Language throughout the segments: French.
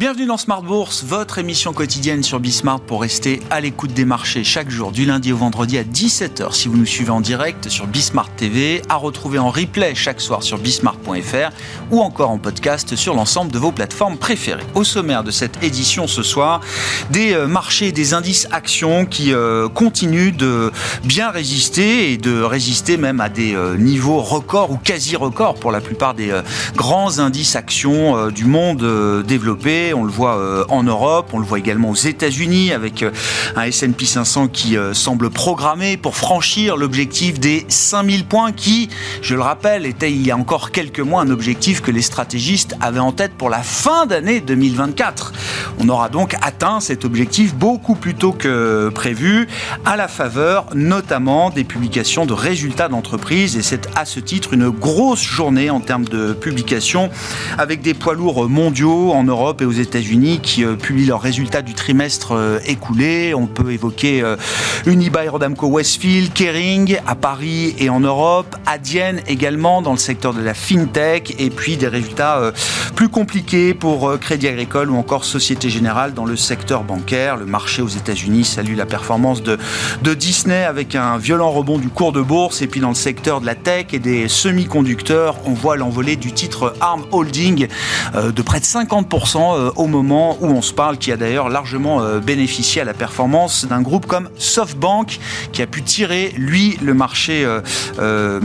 Bienvenue dans Smart Bourse, votre émission quotidienne sur Bismart pour rester à l'écoute des marchés chaque jour du lundi au vendredi à 17h si vous nous suivez en direct sur Bismart TV, à retrouver en replay chaque soir sur bismart.fr ou encore en podcast sur l'ensemble de vos plateformes préférées. Au sommaire de cette édition ce soir, des euh, marchés, des indices actions qui euh, continuent de bien résister et de résister même à des euh, niveaux records ou quasi records pour la plupart des grands indices actions du monde développé on le voit euh, en Europe, on le voit également aux États-Unis avec euh, un S&P 500 qui euh, semble programmé pour franchir l'objectif des 5000 points qui, je le rappelle, était il y a encore quelques mois un objectif que les stratégistes avaient en tête pour la fin d'année 2024. On aura donc atteint cet objectif beaucoup plus tôt que prévu à la faveur notamment des publications de résultats d'entreprise et c'est à ce titre une grosse journée en termes de publications avec des poids lourds mondiaux en Europe et aux États-Unis qui euh, publient leurs résultats du trimestre euh, écoulé. On peut évoquer euh, Unibail Rodamco Westfield, Kering à Paris et en Europe, Adyen également dans le secteur de la fintech et puis des résultats plus compliqués pour Crédit Agricole ou encore Société Générale dans le secteur bancaire. Le marché aux États-Unis salue la performance de, de Disney avec un violent rebond du cours de bourse et puis dans le secteur de la tech et des semi-conducteurs, on voit l'envolée du titre ARM Holding de près de 50% au moment où on se parle, qui a d'ailleurs largement euh, bénéficié à la performance d'un groupe comme SoftBank, qui a pu tirer, lui, le marché euh, euh,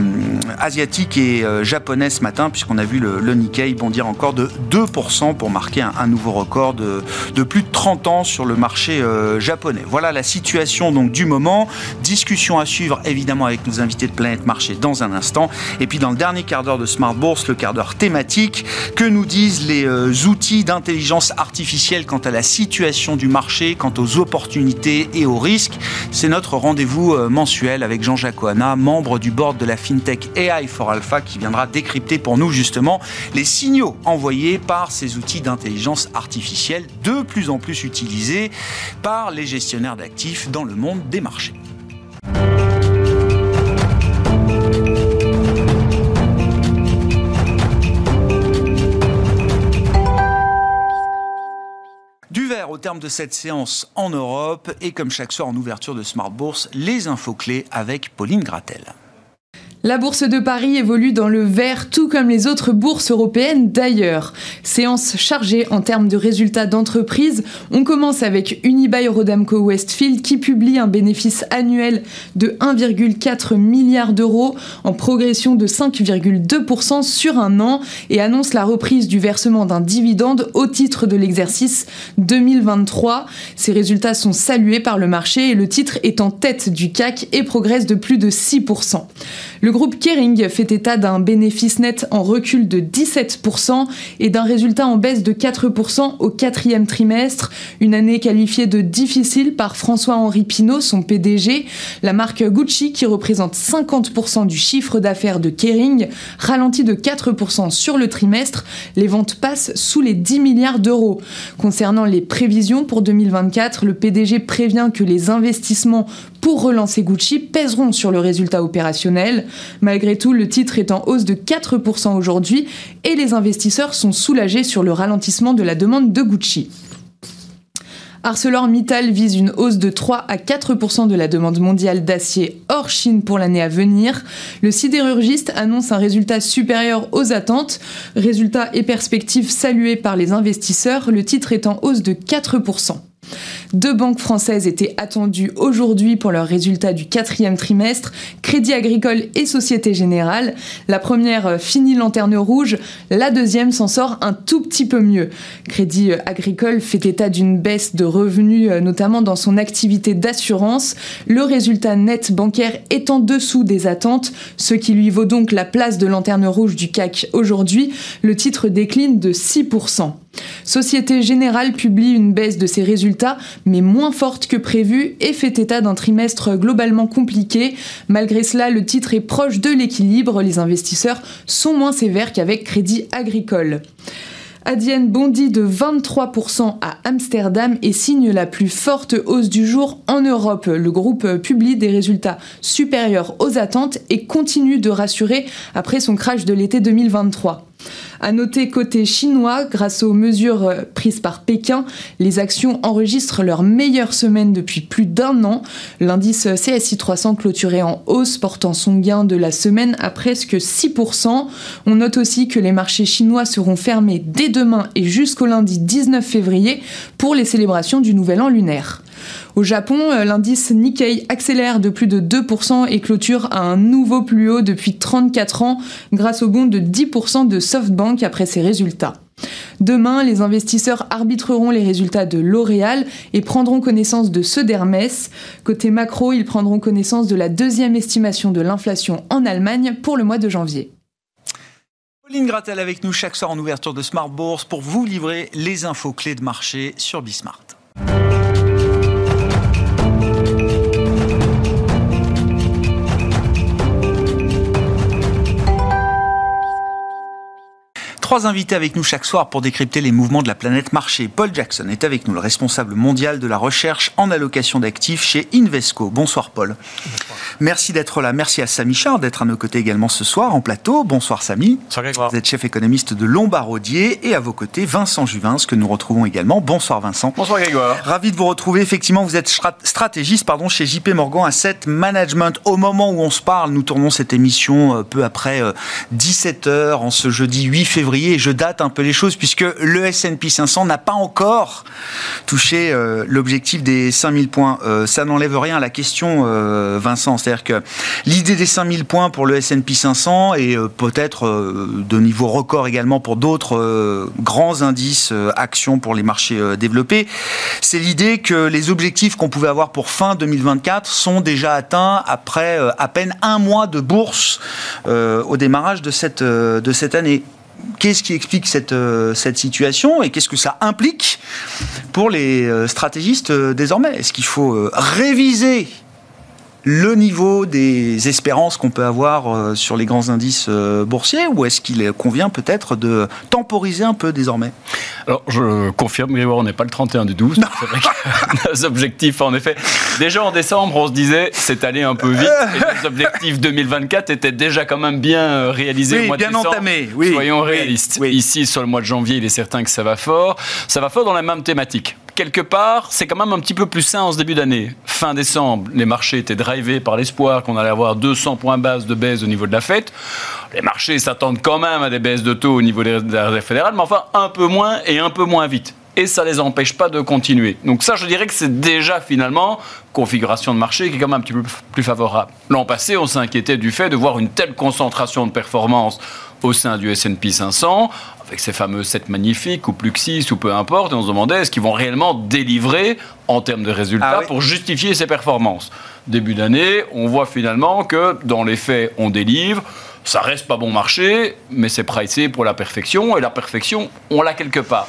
asiatique et japonais ce matin, puisqu'on a vu le, Nikkei bondir encore de 2% pour marquer un, nouveau record de, de, plus de 30 ans sur le marché japonais. Voilà la situation donc du moment. Discussion à suivre évidemment avec nos invités de Planète Marché dans un instant. Et puis dans le dernier quart d'heure de Smart Bourse, le quart d'heure thématique, que nous disent les outils d'intelligence artificielle quant à la situation du marché, quant aux opportunités et aux risques. C'est notre rendez-vous euh, mensuel avec Jean-Jacques Oana, membre du board de la FinTech AI for Alpha, qui viendra décrypter pour nous justement les signaux envoyés par ces outils d'intelligence artificielle de plus en plus utilisés par les gestionnaires d'actifs dans le monde des marchés. Terme de cette séance en Europe et comme chaque soir en ouverture de Smart Bourse, les infos clés avec Pauline Gratel. La bourse de Paris évolue dans le vert, tout comme les autres bourses européennes d'ailleurs. Séance chargée en termes de résultats d'entreprise. On commence avec Unibail Rodamco Westfield qui publie un bénéfice annuel de 1,4 milliard d'euros en progression de 5,2% sur un an et annonce la reprise du versement d'un dividende au titre de l'exercice 2023. Ces résultats sont salués par le marché et le titre est en tête du CAC et progresse de plus de 6%. Le groupe Kering fait état d'un bénéfice net en recul de 17% et d'un résultat en baisse de 4% au quatrième trimestre, une année qualifiée de difficile par François-Henri Pinault, son PDG. La marque Gucci, qui représente 50% du chiffre d'affaires de Kering, ralentit de 4% sur le trimestre. Les ventes passent sous les 10 milliards d'euros. Concernant les prévisions pour 2024, le PDG prévient que les investissements pour relancer Gucci pèseront sur le résultat opérationnel. Malgré tout, le titre est en hausse de 4% aujourd'hui et les investisseurs sont soulagés sur le ralentissement de la demande de Gucci. ArcelorMittal vise une hausse de 3 à 4% de la demande mondiale d'acier hors Chine pour l'année à venir. Le sidérurgiste annonce un résultat supérieur aux attentes. Résultat et perspectives salués par les investisseurs, le titre est en hausse de 4 deux banques françaises étaient attendues aujourd'hui pour leurs résultats du quatrième trimestre, Crédit Agricole et Société Générale. La première finit lanterne rouge, la deuxième s'en sort un tout petit peu mieux. Crédit Agricole fait état d'une baisse de revenus, notamment dans son activité d'assurance. Le résultat net bancaire est en dessous des attentes, ce qui lui vaut donc la place de lanterne rouge du CAC aujourd'hui. Le titre décline de 6%. Société Générale publie une baisse de ses résultats, mais moins forte que prévu et fait état d'un trimestre globalement compliqué. Malgré cela, le titre est proche de l'équilibre. Les investisseurs sont moins sévères qu'avec Crédit Agricole. Adyen bondit de 23% à Amsterdam et signe la plus forte hausse du jour en Europe. Le groupe publie des résultats supérieurs aux attentes et continue de rassurer après son crash de l'été 2023. À noter côté chinois, grâce aux mesures prises par Pékin, les actions enregistrent leur meilleure semaine depuis plus d'un an. L'indice CSI 300 clôturé en hausse, portant son gain de la semaine à presque 6%. On note aussi que les marchés chinois seront fermés dès demain et jusqu'au lundi 19 février pour les célébrations du Nouvel An lunaire. Au Japon, euh, l'indice Nikkei accélère de plus de 2% et clôture à un nouveau plus haut depuis 34 ans grâce au bond de 10% de SoftBank après ses résultats. Demain, les investisseurs arbitreront les résultats de L'Oréal et prendront connaissance de ceux d'Hermès. Côté macro, ils prendront connaissance de la deuxième estimation de l'inflation en Allemagne pour le mois de janvier. Pauline Gratel avec nous chaque soir en ouverture de Smart Bourse pour vous livrer les infos clés de marché sur Bismart. Trois invités avec nous chaque soir pour décrypter les mouvements de la planète marché. Paul Jackson est avec nous, le responsable mondial de la recherche en allocation d'actifs chez Invesco. Bonsoir Paul. Merci d'être là. Merci à Samy Chard d'être à nos côtés également ce soir en plateau. Bonsoir Samy. Bonsoir Vous êtes chef économiste de Lombardier et à vos côtés Vincent Juvin, que nous retrouvons également. Bonsoir Vincent. Bonsoir Grégoire. Ravi de vous retrouver. Effectivement, vous êtes stratégiste pardon, chez JP Morgan Asset Management. Au moment où on se parle, nous tournons cette émission euh, peu après 17h euh, en ce jeudi 8 février je date un peu les choses puisque le S&P 500 n'a pas encore touché euh, l'objectif des 5000 points. Euh, ça n'enlève rien à la question, euh, Vincent. C'est-à-dire que l'idée des 5000 points pour le S&P 500 et peut-être de niveau record également pour d'autres grands indices actions pour les marchés développés, c'est l'idée que les objectifs qu'on pouvait avoir pour fin 2024 sont déjà atteints après à peine un mois de bourse au démarrage de cette, de cette année qu'est-ce qui explique cette, euh, cette situation et qu'est-ce que ça implique pour les euh, stratégistes euh, désormais? Est-ce qu'il faut réviser le niveau des espérances qu'on peut avoir euh, sur les grands indices euh, boursiers ou est-ce qu'il convient peut-être de temporiser un peu désormais? Alors, je confirme, Grégoire, on n'est pas le 31 du 12. C'est vrai que nos objectifs, en effet, déjà en décembre, on se disait c'est allé un peu vite et les objectifs 2024 étaient déjà quand même bien euh, réalisés oui, au mois bien de décembre. entamés. Oui, Soyons réalistes. Ici, sur le mois de janvier, il est certain que ça va fort. Ça va fort dans la même thématique quelque part, c'est quand même un petit peu plus sain en ce début d'année. Fin décembre, les marchés étaient drivés par l'espoir qu'on allait avoir 200 points base de baisse au niveau de la fête. Les marchés s'attendent quand même à des baisses de taux au niveau de la réserve mais enfin un peu moins et un peu moins vite et ça ne les empêche pas de continuer. Donc ça, je dirais que c'est déjà finalement configuration de marché qui est quand même un petit peu plus favorable. L'an passé, on s'inquiétait du fait de voir une telle concentration de performance au sein du S&P 500 avec ces fameux 7 magnifiques ou Pluxis ou peu importe, et on se demandait est-ce qu'ils vont réellement délivrer en termes de résultats ah pour justifier ces performances? Début d'année, on voit finalement que dans les faits, on délivre. Ça reste pas bon marché, mais c'est pricé pour la perfection, et la perfection, on l'a quelque part.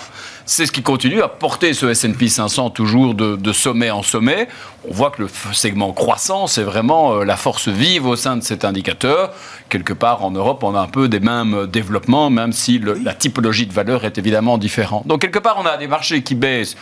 C'est ce qui continue à porter ce S&P 500 toujours de, sommet en sommet. On voit que le segment croissant, c'est vraiment euh, la force vive au sein de cet indicateur. Quelque part en Europe, on a un peu des mêmes développements, même si la typologie de valeur est évidemment différente. Donc quelque part, on a des marchés qui baissent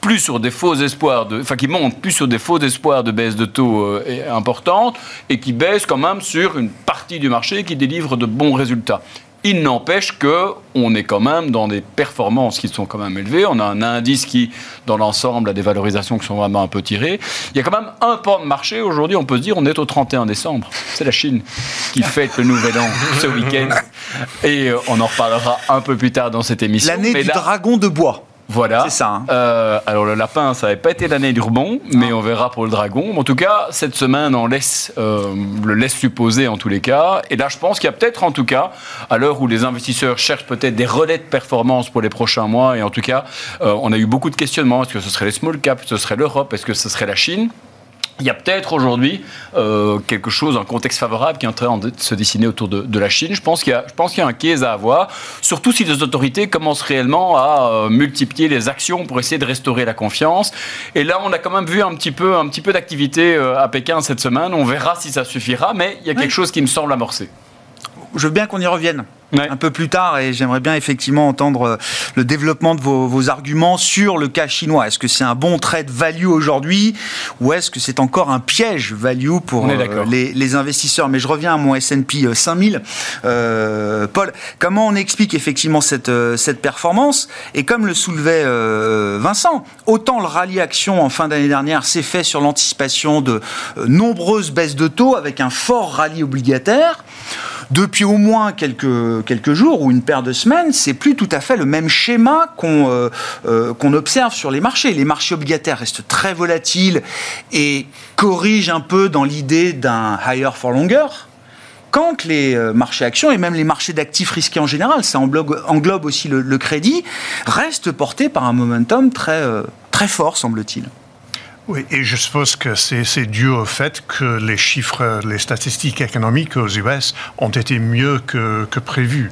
plus sur des faux espoirs, de, enfin qui montent plus sur des faux espoirs de baisse de taux euh, importantes et qui baissent quand même sur une partie du marché qui délivre de bons résultats. Il n'empêche que on est quand même dans des performances qui sont quand même élevées. On a un indice qui, dans l'ensemble, a des valorisations qui sont vraiment un peu tirées. Il y a quand même un pan de marché aujourd'hui. On peut se dire, on est au 31 décembre. C'est la Chine qui fête le nouvel an ce week-end. Et euh, on en reparlera un peu plus tard dans cette émission. L'année du dragon de bois. Voilà. C'est ça. Hein. Euh, alors le lapin, ça n'avait pas été l'année du rebond, mais on verra pour le dragon. En tout cas, cette semaine, on laisse, euh, le laisse supposer en tous les cas. Et là, je pense qu'il y a peut-être, en tout cas, à l'heure où les investisseurs cherchent peut-être des relais de performance pour les prochains mois, et en tout cas, euh, on a eu beaucoup de questionnements. Est-ce que ce serait les small caps, ce serait l'Europe, est-ce que ce serait la Chine? Il y a peut-être aujourd'hui euh, quelque chose, un contexte favorable qui est en train de se dessiner autour de, la Chine. Je pense qu'il y, y, a un case à avoir, surtout si les autorités commencent réellement à euh, multiplier les actions pour essayer de restaurer la confiance. Et là, on a quand même vu un petit peu, un petit peu d'activité euh, à Pékin cette semaine. On verra si ça suffira, mais il y a quelque chose qui me semble amorcé. Je veux bien qu'on y revienne un peu plus tard et j'aimerais bien effectivement entendre euh, le développement de vos, arguments sur le cas chinois. Est-ce que c'est un bon trade value aujourd'hui ou est-ce que c'est encore un piège value pour euh, les, investisseurs? Mais je reviens à mon S&P 5000. Euh, Paul, comment on explique effectivement cette, cette performance? Et comme le soulevait Vincent, autant le rallye action en fin d'année dernière s'est fait sur l'anticipation de nombreuses baisses de taux avec un fort rallye obligataire depuis au moins quelques, quelques jours ou une paire de semaines, c'est plus tout à fait le même schéma qu'on euh, euh, qu'on observe sur les marchés. Les marchés obligataires restent très volatiles et corrigent un peu dans l'idée d'un higher for longer quand les euh, marchés actions et même les marchés d'actifs risqués en général, ça englobe, englobe aussi le, le, crédit, restent portés par un momentum très, très fort, semble-t-il. Oui, et je suppose que c'est dû au fait que les chiffres, les statistiques économiques aux US ont été mieux que, que prévu.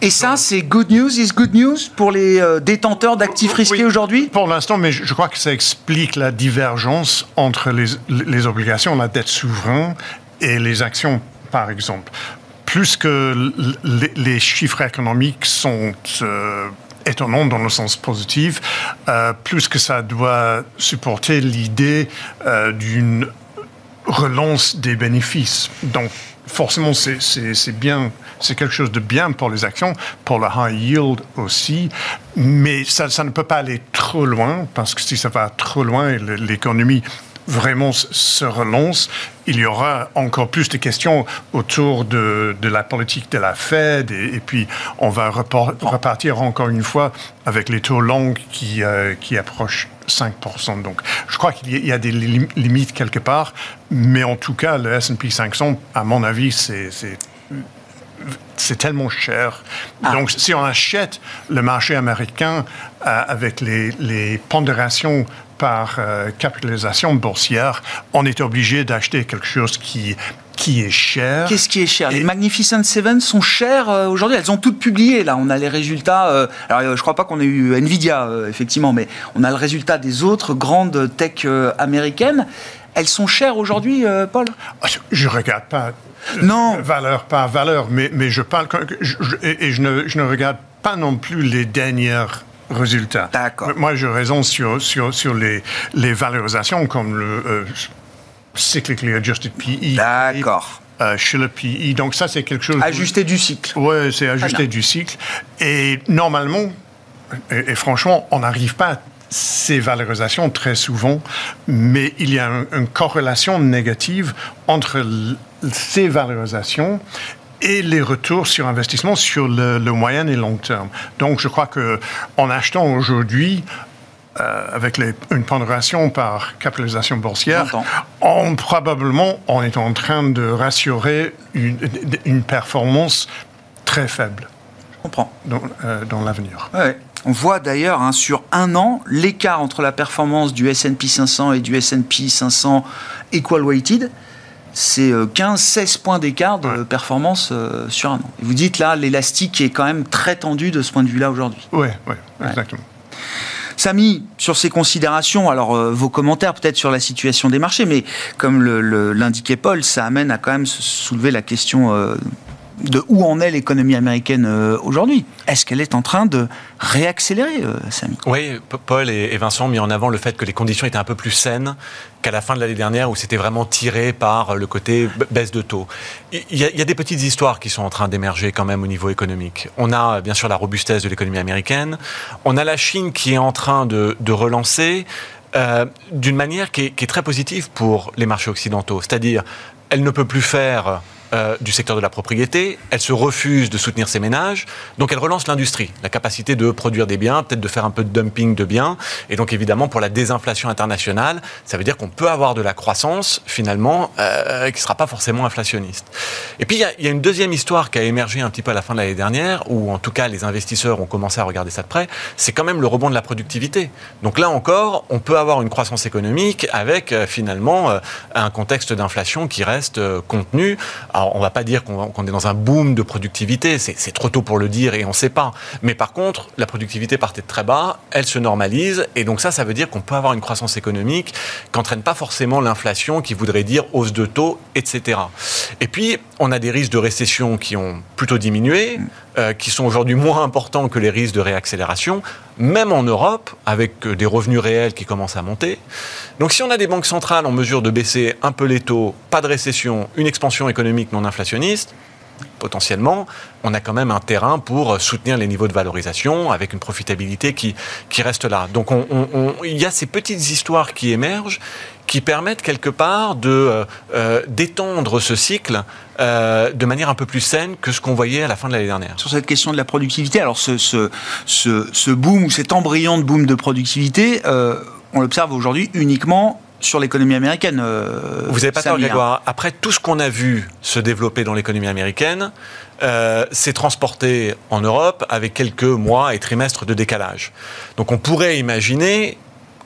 Et ça, c'est good news is good news pour les euh, détenteurs d'actifs risqués aujourd'hui? Pour l'instant, mais je, crois que ça explique la divergence entre les, les obligations, la dette souveraine et les actions, par exemple plus que les, chiffres économiques sont euh, étonnant dans le sens positif, euh, plus que ça doit supporter l'idée euh, d'une relance des bénéfices. Donc, forcément, c'est bien, c'est quelque chose de bien pour les actions, pour le high yield aussi, mais ça, ça ne peut pas aller trop loin, parce que si ça va trop loin, l'économie vraiment se relance, il y aura encore plus de questions autour de, de la politique de la Fed et, puis on va repartir encore une fois avec les taux longs qui, euh, qui approchent 5%. Donc je crois qu'il y a des limites quelque part, mais en tout cas le S&P 500, à mon avis, c'est c'est tellement cher. Ah. Donc, si on achète le marché américain euh, avec les, les, pondérations par euh, capitalisation boursière, on est obligé d'acheter quelque chose qui qui est cher. Qu'est-ce qui est cher? Les Magnificent Seven sont chères euh, aujourd'hui. Elles ont toutes publié. Là, on a les résultats. Euh, alors, je crois pas qu'on ait eu Nvidia, effectivement, mais on a le résultat des autres grandes tech américaines. Elles sont chères aujourd'hui, Paul? Ah, Je regarde pas. Non. Valeur par valeur, mais, mais je parle et, je, ne, je ne regarde pas non plus les dernières résultats. D'accord. Moi, je raisonne sur, sur, sur les, les valorisations comme le euh, cyclically adjusted PE. D'accord. Euh, chez le PE. Donc ça, c'est quelque chose... Ajusté du cycle. Oui, c'est ajusté du cycle. Et normalement, et, franchement, on n'arrive pas à ces valorisations très souvent, mais il y a une corrélation négative entre ces valorisations et les retours sur investissement sur le, moyen et long terme. Donc, je crois que en achetant aujourd'hui, euh, avec une pondération par capitalisation boursière, on, probablement on est en train de rassurer une, performance très faible. Je comprends. Dans, euh, l'avenir. On voit d'ailleurs hein, sur un an l'écart entre la performance du S&P 500 et du S&P 500 equal weighted c'est 15-16 euh, points d'écart de performance euh, sur un an. Et vous dites là, l'élastique est quand même très tendu de ce point de vue-là aujourd'hui. Oui, ouais, exactement. Samy, sur ces considérations, alors euh, vos commentaires peut-être sur la situation des marchés, mais comme l'indiquait Paul, ça amène à quand même soulever la question de où en est l'économie américaine euh, aujourd'hui. Est-ce qu'elle est en train de réaccélérer, euh, Samy? Oui, Paul et Vincent ont mis en avant le fait que les conditions étaient un peu plus saines qu'à la fin de l'année dernière où c'était vraiment tiré par le côté baisse de taux. Il y, a, des petites histoires qui sont en train d'émerger quand même au niveau économique. On a bien sûr la robustesse de l'économie américaine, on a la Chine qui est en train de, relancer. Euh, d'une manière qui est, très positive pour les marchés occidentaux. C'est-à-dire, elle ne peut plus faire euh, du secteur de la propriété, elle se refuse de soutenir ses ménages, donc elle relance l'industrie, la capacité de produire des biens, peut-être de faire un peu de dumping de biens, et donc évidemment pour la désinflation internationale, ça veut dire qu'on peut avoir de la croissance finalement euh, qui ne sera pas forcément inflationniste. Et puis il y, a une deuxième histoire qui a émergé un petit peu à la fin de l'année dernière, où en tout cas les investisseurs ont commencé à regarder ça de près, c'est quand même le rebond de la productivité. Donc là encore, on peut avoir une croissance économique avec euh, finalement un contexte d'inflation qui reste contenu. Alors, on va pas dire qu'on est dans un boom de productivité, c'est trop tôt pour le dire et on ne sait pas. Mais par contre, la productivité partait de très bas, elle se normalise, et donc ça, ça veut dire qu'on peut avoir une croissance économique qui n'entraîne pas forcément l'inflation, qui voudrait dire hausse de taux, etc. Et puis, on a des risques de récession qui ont plutôt diminué. Euh, qui sont aujourd'hui moins importants que les risques de réaccélération, même en Europe, avec des revenus réels qui commencent à monter. Donc si on a des banques centrales en mesure de baisser un peu les taux, pas de récession, une expansion économique non inflationniste, potentiellement, on a quand même un terrain pour soutenir les niveaux de valorisation avec une profitabilité qui, qui reste là. Donc il y a ces petites histoires qui émergent qui permettent quelque part de euh, euh, d'étendre ce cycle euh, de manière un peu plus saine que ce qu'on voyait à la fin de l'année dernière. Sur cette question de la productivité, alors ce, ce, ce, ce boom ou cet embryon de boom de productivité, on l'observe aujourd'hui uniquement sur l'économie américaine. Euh, Vous n'avez pas tort, Grégoire. Après tout ce qu'on a vu se développer dans l'économie américaine, euh, s'est transporté en Europe avec quelques mois et trimestres de décalage. Donc on pourrait imaginer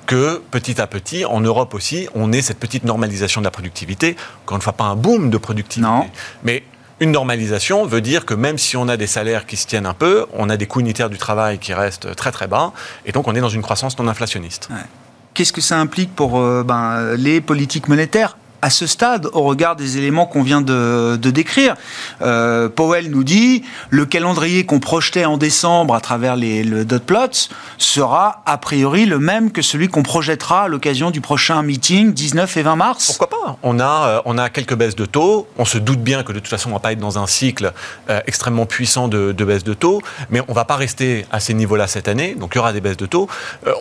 que petit à petit, en Europe aussi, on ait cette petite normalisation de la productivité. Encore une fois, pas un boom de productivité, non. mais une normalisation veut dire que même si on a des salaires qui se tiennent un peu, on a des coûts unitaires du travail qui restent très très bas, et donc on est dans une croissance non inflationniste. Ouais qu'est-ce que ça implique pour euh, ben, les politiques monétaires? À ce stade, au regard des éléments qu'on vient de, décrire. Euh, Powell nous dit le calendrier qu'on projetait en décembre à travers les, le dot plots sera a priori le même que celui qu'on projettera à l'occasion du prochain meeting 19 et 20 mars. Pourquoi pas? On a euh, on a quelques baisses de taux. On se doute bien que de toute façon on va pas être dans un cycle euh, extrêmement puissant de, de baisse de taux, mais on va pas rester à ces niveaux-là cette année. Donc il y aura des baisses de taux.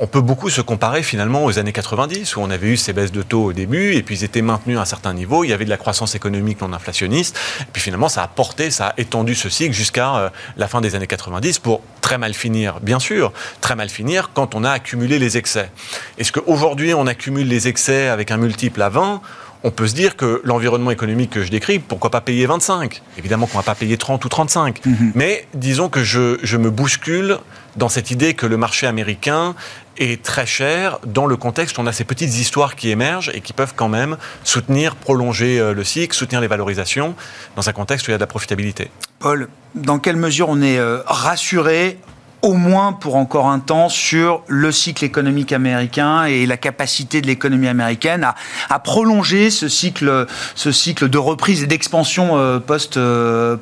on peut beaucoup se comparer finalement aux années 90 où on avait eu ces baisses de taux au début et puis ils étaient maintenus à un certain niveau, il y avait de la croissance économique non inflationniste, et puis finalement ça a porté, ça a étendu ce cycle jusqu'à euh, la fin des années 90 pour très mal finir, bien sûr, très mal finir quand on a accumulé les excès. Est-ce qu'aujourd'hui on accumule les excès avec un multiple à 20 on peut se dire que l'environnement économique que je décris, pourquoi pas payer 25 Évidemment qu'on ne va pas payer 30 ou 35. Mhm. Mais disons que je, je, me bouscule dans cette idée que le marché américain est très cher dans le contexte où on a ces petites histoires qui émergent et qui peuvent quand même soutenir, prolonger euh, le cycle, soutenir les valorisations dans un contexte où il y a de la profitabilité. Paul, dans quelle mesure on est euh, rassuré au moins pour encore un temps sur le cycle économique américain et la capacité de l'économie américaine à, prolonger ce cycle, ce cycle de reprise et d'expansion euh, post, euh.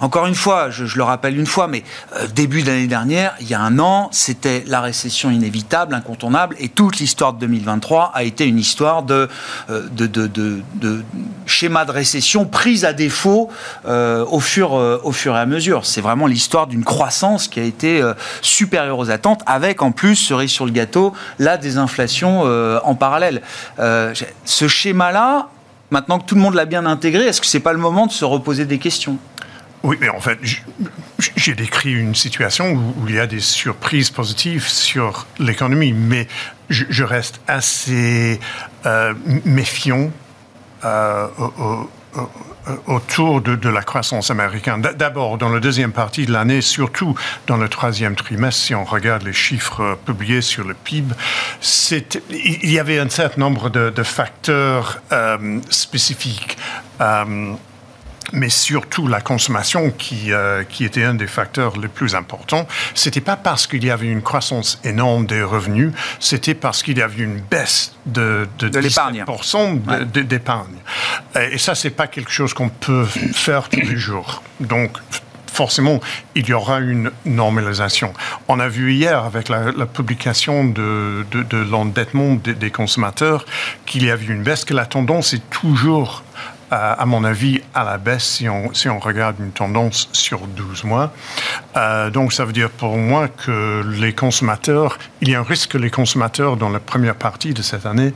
Encore une fois, je, le rappelle une fois, mais euh, début d'année dernière, il y a un an, c'était la récession inévitable, incontournable, et toute l'histoire de 2023 a été une histoire de, de, de, de, de schéma de récession prise à défaut au, fur, au fur et à mesure. C'est vraiment l'histoire d'une croissance qui a été euh, supérieure aux attentes, avec en plus, cerise sur le gâteau, la désinflation euh, en parallèle. Euh, ce schéma-là, maintenant que tout le monde l'a bien intégré, est-ce que c'est pas le moment de se reposer des questions? Oui, mais en fait, j'ai décrit une situation où, il y a des surprises positives sur l'économie, mais je, reste assez méfiant autour de, la croissance américaine. D'abord, dans la deuxième partie de l'année, surtout dans le troisième trimestre, si on regarde les chiffres euh, publiés sur le PIB, il y avait un certain nombre de, facteurs euh, spécifiques mais surtout la consommation qui, euh, qui était un des facteurs les plus importants. C'était pas parce qu'il y avait une croissance énorme des revenus, c'était parce qu'il y avait une baisse de, de, de l'épargne. d'épargne. Et ça, c'est pas quelque chose qu'on peut faire tous les jours. Donc, forcément, il y aura une normalisation. On a vu hier, avec la, publication de, de, de l'endettement des, des, consommateurs, qu'il y avait une baisse, que la tendance est toujours à mon avis, à la baisse si on, si on regarde une tendance sur 12 mois. Euh, donc, ça veut dire pour moi que les consommateurs, il y a un risque que les consommateurs, dans la première partie de cette année,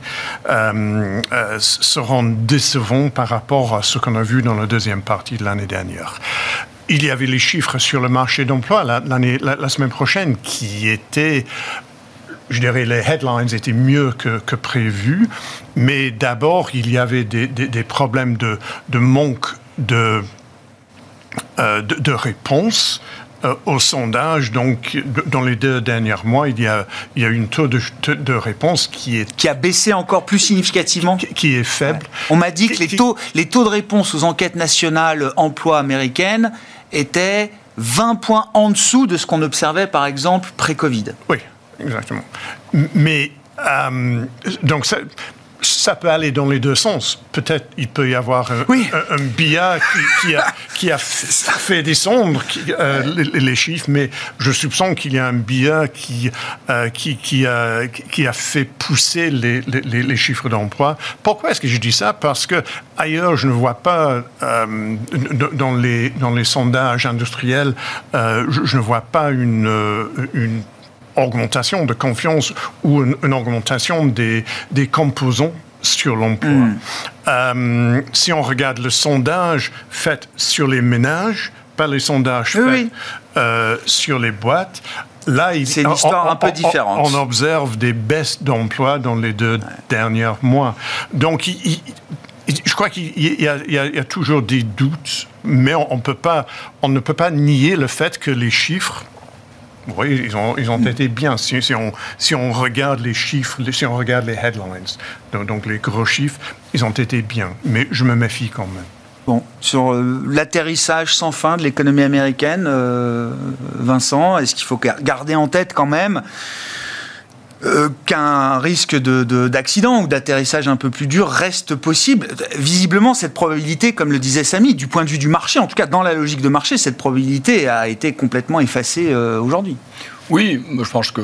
euh, euh, seront décevants par rapport à ce qu'on a vu dans la deuxième partie de l'année dernière il y avait les chiffres sur le marché d'emploi la, semaine prochaine qui étaient je dirais, les headlines étaient mieux que, que prévu, mais d'abord, il y avait des, des, problèmes de, de manque de, euh, de, réponses euh, au sondage. Donc, dans les deux derniers mois, il y a, il y a une taux de, de réponse qui est... Qui a baissé encore plus significativement Qui, est faible. On m'a dit que les taux, les taux de réponse aux enquêtes nationales emploi américaines étaient 20 points en dessous de ce qu'on observait, par exemple, pré-Covid. Oui exactement. Mais, euh, donc, ça peut aller dans les deux sens. Peut-être il peut y avoir un, Oui. un, un BIA qui, qui a, qui a f- fait descendre qui- euh, les, les chiffres, mais je soupçonne qu'il y a un qui, euh, qui, a, qui a fait pousser les, les, les chiffres d'emploi. Pourquoi est-ce que je dis ça? Parce que ailleurs, je ne vois pas euh, dans, les, dans les sondages industriels, je, je ne vois pas une, une augmentation de confiance ou une, une augmentation des, des composants sur l'emploi. Euh, si on regarde le sondage fait sur les ménages, pas les sondages Oui, faits oui. euh, sur les boîtes, là, il- C'est une on- histoire on- un peu différente. On, observe des baisses d'emploi dans les deux derniers mois. Donc, il- il- il- je crois qu'il y, a- il y a- il y a toujours des doutes, mais on, on peut pas, on ne peut pas nier le fait que les chiffres oui, ils ont, ils ont été bien. Si, on, si on regarde les chiffres, si on regarde les headlines, donc, les gros chiffres, ils ont été bien. Mais je me méfie quand même. Bon, sur euh, l'atterrissage sans fin de l'économie américaine, euh, Vincent, est-ce qu'il faut gar- garder en tête quand même euh, qu'un risque de- de- d'accident ou d'atterrissage un peu plus dur reste possible Visiblement, cette probabilité, comme le disait Samy, du point de vue du marché, en tout cas dans la logique de marché, cette probabilité a été complètement effacée euh, aujourd'hui. Oui, je pense que.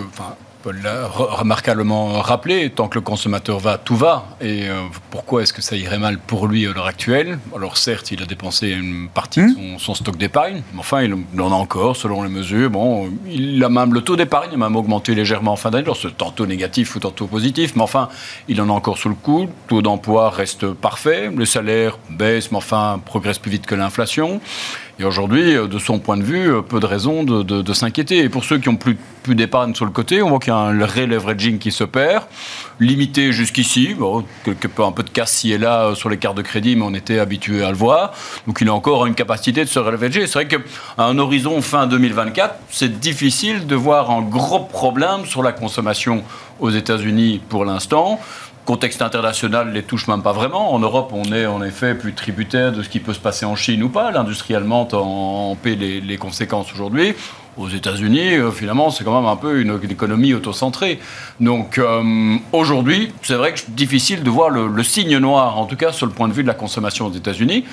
Paul l'a re- remarquablement rappelé, tant que le consommateur va, tout va. Et euh, pourquoi est-ce que ça irait mal pour lui à l'heure actuelle? Alors certes, il a dépensé une partie de son, son stock d'épargne, mais enfin, il en a encore, selon les mesures. Bon, il a même le taux d'épargne a même augmenté légèrement en fin d'année. Alors c'est tantôt négatif ou tantôt positif, mais enfin, il en a encore sous le coup. Le taux d'emploi reste parfait, le salaire baisse, mais enfin, progresse plus vite que l'inflation. Et aujourd'hui, euh, de son point de vue, euh, peu de raisons de, s'inquiéter. Et pour ceux qui ont plus, plus d'épargne sur le côté, on voit qu'il y a un re-leveraging qui s'opère, limité jusqu'ici, un peu de casse ci et là euh, sur les cartes de crédit, mais on était habitué à le voir. Donc il a encore une capacité de se relevager. C'est vrai qu'à un horizon fin 2024, c'est difficile de voir un gros problème sur la consommation aux États-Unis pour l'instant contexte international les touche même pas vraiment. En Europe, on est en effet plus tributaire de ce qui peut se passer en Chine ou pas. L'industrie allemande en, paie les, conséquences aujourd'hui. Aux États-Unis, euh, finalement, c'est quand même un peu une, une économie autocentrée. Donc euh, aujourd'hui, c'est vrai que c'est difficile de voir le signe noir, en tout cas sur le point de vue de la consommation aux États-Unis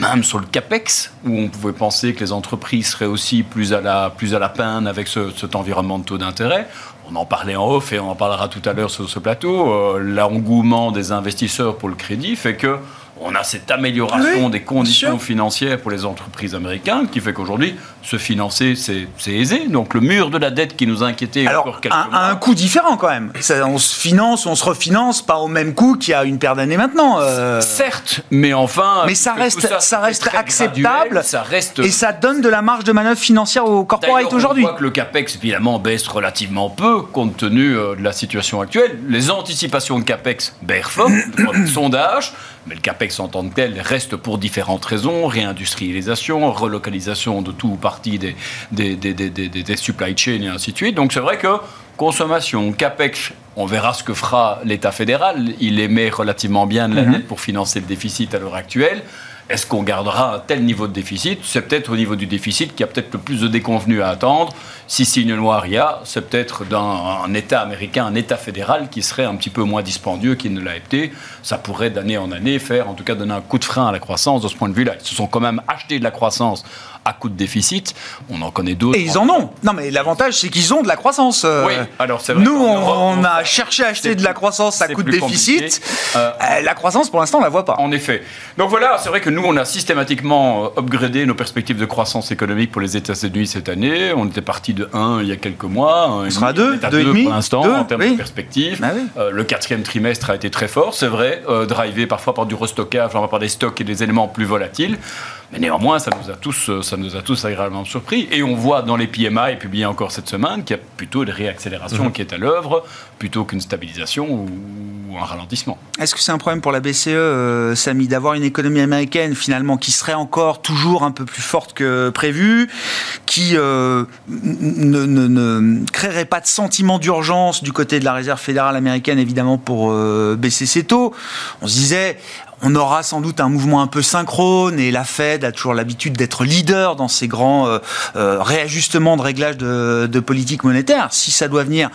même sur le CAPEX, où on pouvait penser que les entreprises seraient aussi plus à la, plus à la peine avec ce- cet environnement de taux d'intérêt. On en parlait en off et on en parlera tout à l'heure sur ce plateau. Euh, L'engouement des investisseurs pour le crédit fait que on a cette amélioration Oui, des conditions financières pour les entreprises américaines qui fait qu'aujourd'hui, se financer, c'est aisé. Donc le mur de la dette qui nous inquiétait Alors, encore quelques à, mois. un coût différent quand même. Ça, on se finance, on se refinance, pas au même coût qu'il y a une paire d'années maintenant. euh, Certes, mais enfin. Mais ça reste- ça reste acceptable. graduel, Ça reste. et ça donne de la marge de manœuvre financière au corporate D'ailleurs, aujourd'hui. On voit que le capex évidemment baisse relativement peu compte tenu euh, de la situation actuelle. Les anticipations de capex baissent fort, sondages, mais le capex en tant que tel reste pour différentes raisons réindustrialisation, relocalisation de tout ou partie des, des, des, des, des- des supply chains et ainsi de suite. Donc c'est vrai que consommation, capex, on verra ce que fera l'État fédéral. Il émet relativement bien de la dette pour financer le déficit à l'heure actuelle. Est-ce qu'on gardera un tel niveau de déficit? C'est peut-être au niveau du déficit qu'il y a peut-être le plus de déconvenus à attendre. Si noir il y a, c'est peut-être d'un un État américain, un État fédéral qui serait un petit peu moins dispendieux qu'il ne l'a été. Ça pourrait d'année en année faire, en tout cas, donner un coup de frein à la croissance de ce point de vue-là. Ils se sont quand même achetés de la croissance à coup de déficit. On en connaît d'autres. Et ils en ont. Non, mais l'avantage, c'est qu'ils ont de la croissance. euh, Oui, alors c'est vrai Nous, on, Europe, on a on- cherché à acheter de la croissance à coup de déficit. Euh, Euh, la croissance, pour l'instant, on la voit pas. En effet. Donc voilà, c'est vrai que nous, on a systématiquement euh, upgradé nos perspectives de croissance économique pour les États-Unis cette année. On était parti de 1 il y a quelques mois. On sera à deux, on est à deux et 2 demi, pour l'instant en termes oui. de perspectives. Ah oui. Euh, le quatrième trimestre a été très fort, c'est vrai, euh, drivé parfois par du restockage, par des stocks et des éléments plus volatiles. Mais néanmoins, ça nous a tous, euh, ça nous a tous agréablement surpris. Et on voit dans les PMI publiés encore cette semaine qu'il y a plutôt une réaccélération Mhm. qui est à l'œuvre, plutôt qu'une stabilisation ou, ou un ralentissement. Est-ce que c'est un problème pour la BCE, euh, Samy, d'avoir une économie américaine finalement qui serait encore toujours un peu plus forte que prévu, qui euh, ne, ne- ne créerait pas de sentiment d'urgence du côté de la Réserve fédérale américaine, évidemment, pour euh, baisser ses taux? On se disait, on aura sans doute un mouvement un peu synchrone et la Fed a toujours l'habitude d'être leader dans ces grands euh, euh, réajustements de réglage de, de politique monétaire. Si ça doit venir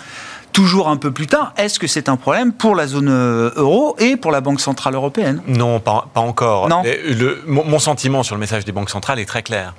toujours un peu plus tard. Est-ce que c'est un problème pour la zone euro et pour la Banque Centrale Européenne? Non, pas, encore. Non. Le, mon, sentiment sur le message des banques centrales est très clair.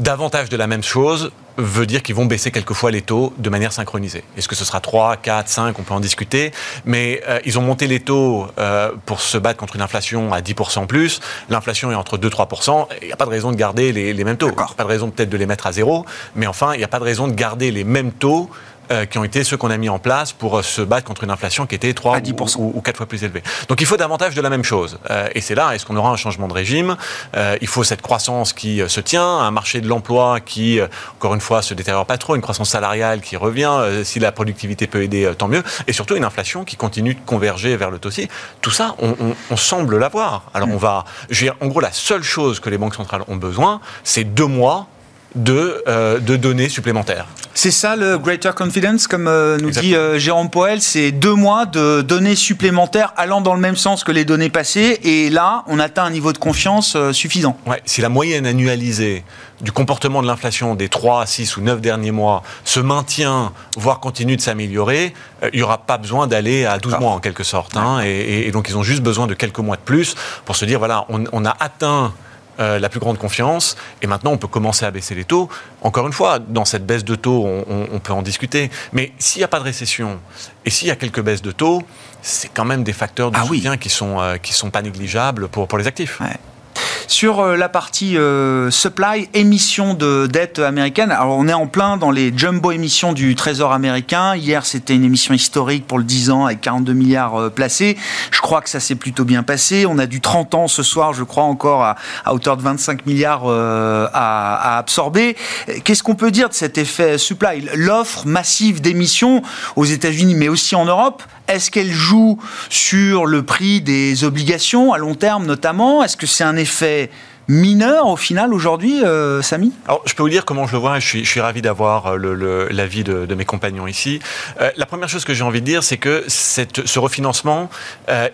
davantage de la même chose veut dire qu'ils vont baisser quelquefois les taux de manière synchronisée. Est-ce que ce sera 3, 4, 5 On peut en discuter. Mais euh, ils ont monté les taux euh, pour se battre contre une inflation à 10% plus. L'inflation est entre 2-3%. Il n'y a pas de raison de garder les, les mêmes taux. Il n'y a pas de raison peut-être de les mettre à zéro. Mais enfin, il n'y a pas de raison de garder les mêmes taux euh, qui ont été ceux qu'on a mis en place pour euh, se battre contre une inflation qui était 3 ou, ou, 4 fois plus élevée. Donc il faut davantage de la même chose. Euh, et c'est là, est-ce qu'on aura un changement de régime? Il faut cette croissance qui se tient, un marché de l'emploi qui, encore une fois, se détériore pas trop, une croissance salariale qui revient, si la productivité peut aider, tant mieux, et surtout une inflation qui continue de converger vers le taux Tout ça, on, on, on semble l'avoir. Alors on va, je veux dire, en gros, la seule chose que les banques centrales ont besoin, c'est deux mois de, de données supplémentaires. C'est ça le greater confidence, comme euh, nous dit euh, Jérôme Poel, c'est deux mois de données supplémentaires allant dans le même sens que les données passées, et là, on atteint un niveau de confiance euh, suffisant. Ouais, si la moyenne annualisée du comportement de l'inflation des 3, 6 ou 9 derniers mois se maintient, voire continue de s'améliorer, il n'y aura pas besoin d'aller à 12 mois en quelque sorte. Hein, et, donc ils ont juste besoin de quelques mois de plus pour se dire, voilà, on, on a atteint euh, la plus grande confiance. Et maintenant, on peut commencer à baisser les taux. Encore une fois, dans cette baisse de taux, on, peut en discuter. Mais s'il n'y a pas de récession et s'il y a quelques baisses de taux, c'est quand même des facteurs de ah soutien qui sont euh, qui sont pas négligeables pour pour les actifs. Sur euh, la partie euh, supply, émission de dette américaine, alors on est en plein dans les jumbo émissions du Trésor américain. Hier, c'était une émission historique pour le 10 ans avec 42 milliards euh, placés. Je crois que ça s'est plutôt bien passé. On a du 30 ans ce soir, je crois encore à, hauteur de 25 milliards à, absorber. Qu'est-ce qu'on peut dire de cet effet supply? L'offre massive d'émissions aux États-Unis, mais aussi en Europe, est-ce qu'elle joue sur le prix des obligations à long terme notamment? Est-ce que c'est un effet mineur au final aujourd'hui, euh, Samy? Alors, je peux vous dire comment je le vois. Je suis, je suis ravi d'avoir euh, l'avis de, mes compagnons ici. Euh, la première chose que j'ai envie de dire, c'est que ce refinancement,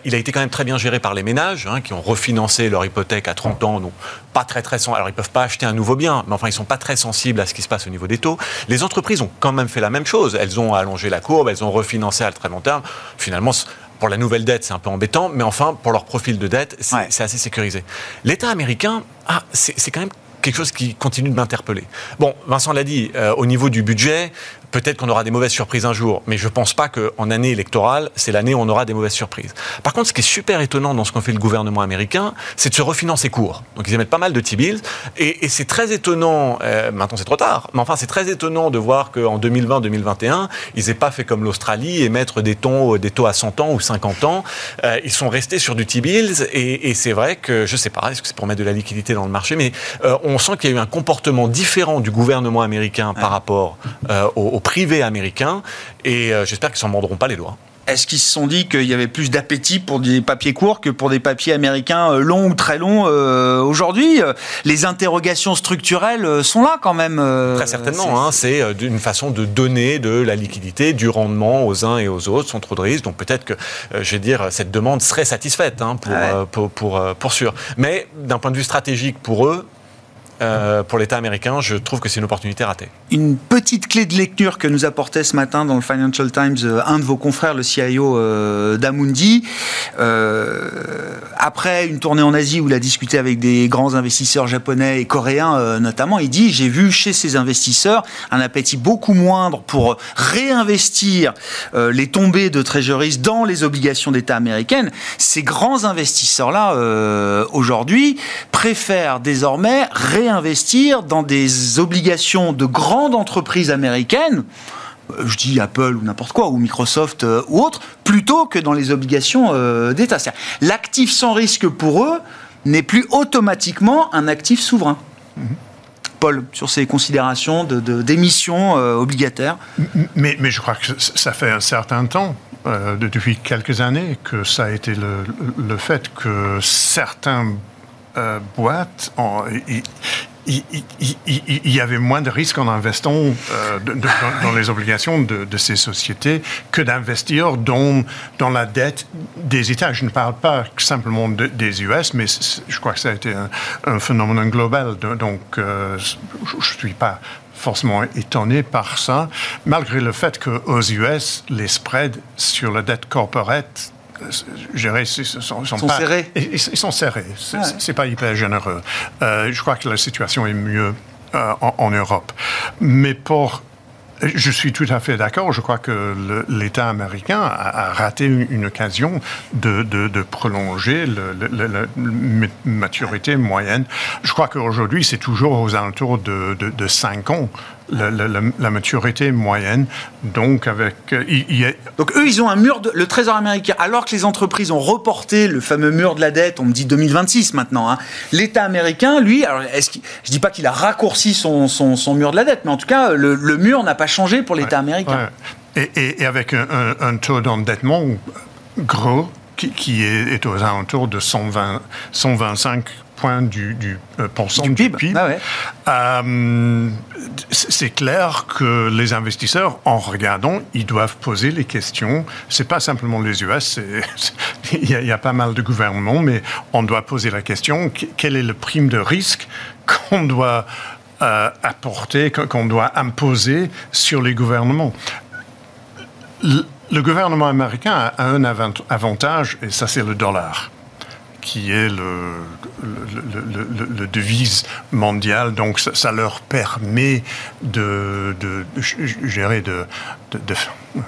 il a été quand même très bien géré par les ménages hein, qui ont refinancé leur hypothèque à 30 ans. Donc, pas très très alors ils peuvent pas acheter un nouveau bien, mais enfin ils sont pas très sensibles à ce qui se passe au niveau des taux. Les entreprises ont quand même fait la même chose. Elles ont allongé la courbe, elles ont refinancé à très long terme. Finalement, pour la nouvelle dette, c'est un peu embêtant, mais enfin, pour leur profil de dette, c'est assez sécurisé. L'État américain, ah, c'est quand même quelque chose qui continue de m'interpeller. Bon, Vincent l'a dit, euh, au niveau du budget, Peut-être qu'on aura des mauvaises surprises un jour, mais je ne pense pas qu'en année électorale, c'est l'année où on aura des mauvaises surprises. Par contre, ce qui est super étonnant dans ce qu'en fait le gouvernement américain, c'est de se refinancer court. Donc ils émettent pas mal de T-bills, et, c'est très étonnant, euh, maintenant c'est trop tard, mais enfin c'est très étonnant de voir qu'en 2020-2021, ils n'aient pas fait comme l'Australie, émettre des taux, des taux à 100 ans ou 50 ans. Euh, ils sont restés sur du T-bills, et, c'est vrai que, je ne sais pas, est-ce que c'est pour mettre de la liquidité dans le marché, mais euh, on sent qu'il y a eu un comportement différent du gouvernement américain par rapport au privé américain et euh, j'espère qu'ils s'en mordront pas les doigts. Est-ce qu'ils se sont dit qu'il y avait plus d'appétit pour des papiers courts que pour des papiers américains euh, longs ou très longs euh, aujourd'hui? Les interrogations structurelles sont là quand même. très certainement. Hein, c'est une façon de donner de la liquidité, du rendement aux uns et aux autres sans trop de risques. Donc peut-être que, je vais dire, cette demande serait satisfaite hein, pour, pour, pour sûr. Mais d'un point de vue stratégique pour eux, euh, pour l'État américain, je trouve que c'est une opportunité ratée. Une petite clé de lecture que nous apportait ce matin dans le Financial Times euh, un de vos confrères, le CIO euh, d'Amundi. après une tournée en Asie où il a discuté avec des grands investisseurs japonais et coréens notamment, il dit j'ai vu chez ces investisseurs un appétit beaucoup moindre pour réinvestir les tombées de treasuries dans les obligations d'État américaines. Ces grands investisseurs-là, aujourd'hui, préfèrent désormais réinvestir investir dans des obligations de grandes entreprises américaines, euh, je dis Apple ou n'importe quoi, ou Microsoft euh, ou autre, plutôt que dans les obligations euh, d'État. L'actif sans risque pour eux n'est plus automatiquement un actif souverain. Mhm. Paul, sur ces considérations d'émissions de, obligataires mais, mais, je crois que ça fait un certain temps, depuis quelques années, que ça a été le, le fait que certains euh, boîte, il, y avait moins de risques en investissant euh, dans, les obligations de, ces sociétés que d'investir dans, dans la dette des États. Je ne parle pas simplement des US, mais je crois que ça a été un, phénomène global. Donc, euh, je ne suis pas forcément étonné par ça, malgré le fait qu'aux US, les spreads sur la dette corporate gérer, sont, sont, pas, serrés. Ils, sont serrés. C'est pas hyper généreux. Euh, je crois que la situation est mieux euh, en, Europe. Mais pour je suis tout à fait d'accord. Je crois que l'État américain a, raté une, occasion de, de, prolonger la maturité moyenne. Je crois qu'aujourd'hui, c'est toujours aux alentours de, de, 5 ans la, maturité moyenne. Donc, avec. Euh, donc, eux, ils ont un mur de. Le Trésor américain, alors que les entreprises ont reporté le fameux mur de la dette, on me dit 2026 maintenant, hein, l'État américain, lui, alors, est-ce je dis pas qu'il a raccourci son, son, mur de la dette, mais en tout cas, le, mur n'a pas changé pour l'État américain. Et, avec un, taux d'endettement gros qui, est, est, aux alentours de 120, 125 du, du euh, du, PIB. Ah euh, c'est clair que les investisseurs, en regardant, ils doivent poser les questions. C'est pas simplement les US, il y, a pas mal de gouvernements, mais on doit poser la question quel est le prime de risque qu'on doit euh, apporter, qu'on doit imposer sur les gouvernements? le gouvernement américain a un avantage, et ça c'est le dollar qui est le, le, devise mondiale. Donc ça, leur permet de, de, gérer de, de,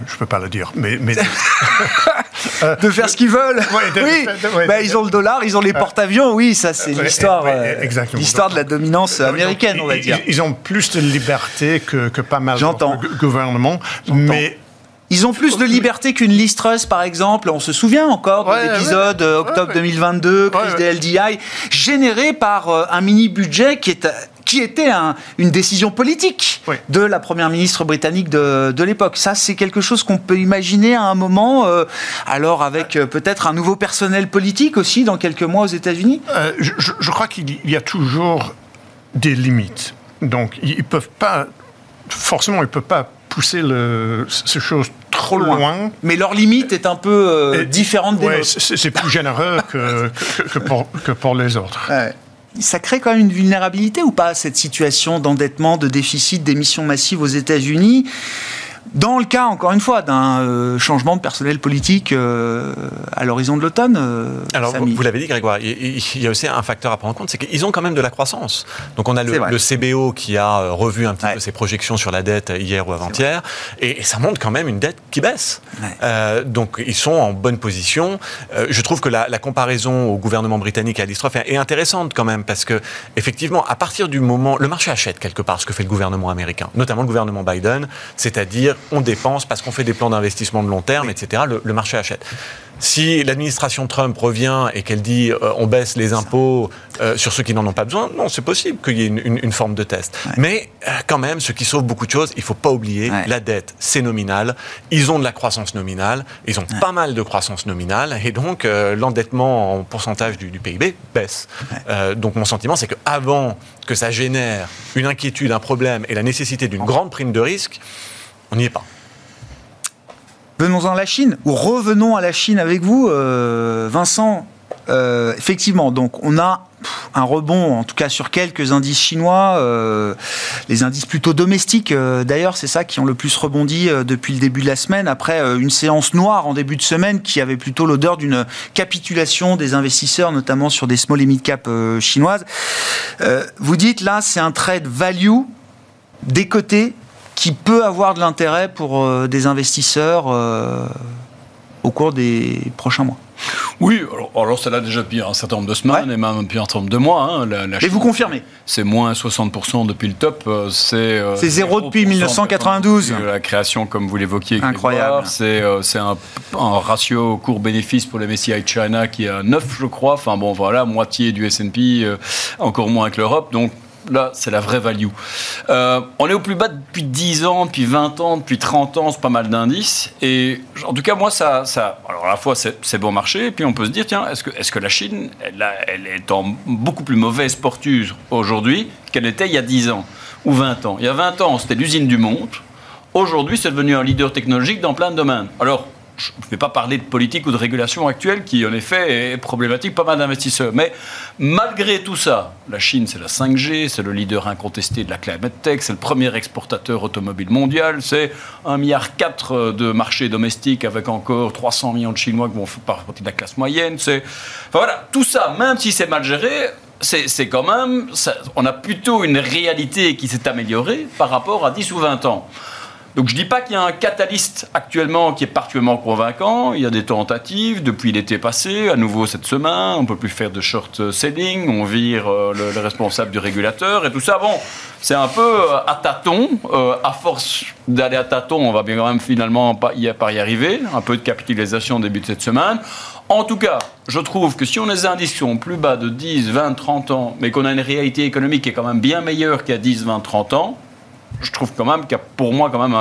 je peux pas le dire, mais, mais de faire ce qu'ils veulent. oui, bah, ils ont le dollar, ils ont les porte-avions. Oui, ça c'est l'histoire, euh, l'histoire de la dominance américaine, on va dire. Ils, ont plus de liberté que, que pas mal de gouvernements, mais ils ont plus de liberté qu'une Truss, par exemple. On se souvient encore de l'épisode euh, octobre 2022, crise des LDI, généré par euh, un mini-budget qui est qui était une décision politique de la première ministre britannique de, l'époque. Ça, c'est quelque chose qu'on peut imaginer à un moment, euh, alors avec peut-être un nouveau personnel politique aussi dans quelques mois aux États-Unis. je, je, crois qu'il y a toujours des limites. Donc, ils peuvent pas, forcément, ils peuvent pas pousser le, ces choses trop loin. Mais leur limite est un peu euh, différente des ouais, C'est plus généreux que, que, pour, que, pour, les autres. Ça crée quand même une vulnérabilité ou pas, cette situation d'endettement, de déficit d'émissions massives aux États-Unis? Dans le cas, encore une fois, d'un euh, changement de personnel politique euh, à l'horizon de l'automne. Euh, Alors, vous, l'avez dit, Grégoire, il, y a aussi un facteur à prendre en compte, c'est qu'ils ont quand même de la croissance. Donc, on a le, CBO qui a revu un petit peu ses projections sur la dette hier ou avant-hier, et, ça montre quand même une dette qui baisse. donc, ils sont en bonne position. je trouve que la, comparaison au gouvernement britannique à l'Istrof est, est intéressante quand même, parce que, effectivement, à partir du moment. Le marché achète quelque part ce que fait le gouvernement américain, notamment le gouvernement Biden, c'est-à-dire on dépense parce qu'on fait des plans d'investissement de long terme, etc. Le, marché achète. Si l'administration Trump revient et qu'elle dit euh, on baisse les impôts euh, sur ceux qui n'en ont pas besoin, non, c'est possible qu'il y ait une, forme de test. Mais euh, quand même, ce qui sauve beaucoup de choses, il ne faut pas oublier, la dette, c'est nominal. Ils ont de la croissance nominale, ils ont pas mal de croissance nominale, et donc l'endettement en pourcentage du, du PIB baisse. donc mon sentiment, c'est qu'avant que ça génère une inquiétude, un problème et la nécessité d'une grande prime de risque, on n'y est pas. Venons-en à la Chine, ou revenons à la Chine avec vous, euh, Vincent. Euh, effectivement, donc on a un rebond, en tout cas sur quelques indices chinois, euh, les indices plutôt domestiques d'ailleurs, c'est ça qui ont le plus rebondi depuis le début de la semaine, après une séance noire en début de semaine qui avait plutôt l'odeur d'une capitulation des investisseurs, notamment sur des small et mid cap chinoises. vous dites là, c'est un trade value des côtés qui peut avoir de l'intérêt pour euh, des investisseurs euh, au cours des prochains mois. Oui, alors, ça l'a déjà depuis un certain nombre de semaines et même depuis un certain nombre de mois. Hein, et vous confirmez C'est moins 60% depuis le top. Euh, c'est zéro depuis 1992. La création, comme vous l'évoquiez, incroyable. C'est un, un, ratio court-bénéfice pour les MSCI China qui est à 9, je crois. Enfin bon, voilà, moitié du S&P, encore moins que l'Europe. Donc là, c'est la vraie value. Euh, on est au plus bas depuis 10 ans, depuis 20 ans, depuis 30 ans, c'est pas mal d'indices. Et en tout cas, moi, ça, alors à la fois, c'est bon marché, et puis on peut se dire, tiens, est-ce que, est que la Chine, elle, elle, est en beaucoup plus mauvaise portuse aujourd'hui qu'elle était il y a 10 ans ou 20 ans? Il y a 20 ans, c'était l'usine du monde. Aujourd'hui, c'est devenu un leader technologique dans plein de domaines. Alors, je ne vais pas parler de politique ou de régulation actuelle qui, en effet, est problématique, pas mal d'investisseurs. Mais malgré tout ça, la Chine, c'est la 5G, c'est le leader incontesté de la climate tech, c'est le premier exportateur automobile mondial, c'est 1,4 milliard de marché domestique avec encore 300 millions de Chinois qui vont faire partie de la classe moyenne. C'est... Enfin, voilà, tout ça, même si c'est mal géré, c'est, quand même, on a plutôt une réalité qui s'est améliorée par rapport à 10 ou 20 ans. Donc je ne dis pas qu'il y a un catalyste actuellement qui est particulièrement convaincant. Il y a des tentatives depuis l'été passé, à nouveau cette semaine. On ne peut plus faire de short selling. On vire euh, le, responsable du régulateur et tout ça. Bon, c'est un peu euh, à tâtons. Euh, à force d'aller à tâtons, on va bien quand même finalement pas y, arriver. Un peu de capitalisation au début de cette semaine. En tout cas, je trouve que si on a des indices sont plus bas de 10, 20, 30 ans, mais qu'on a une réalité économique qui est quand même bien meilleure a 10, 20, 30 ans, je trouve quand même qu'il y a pour moi quand même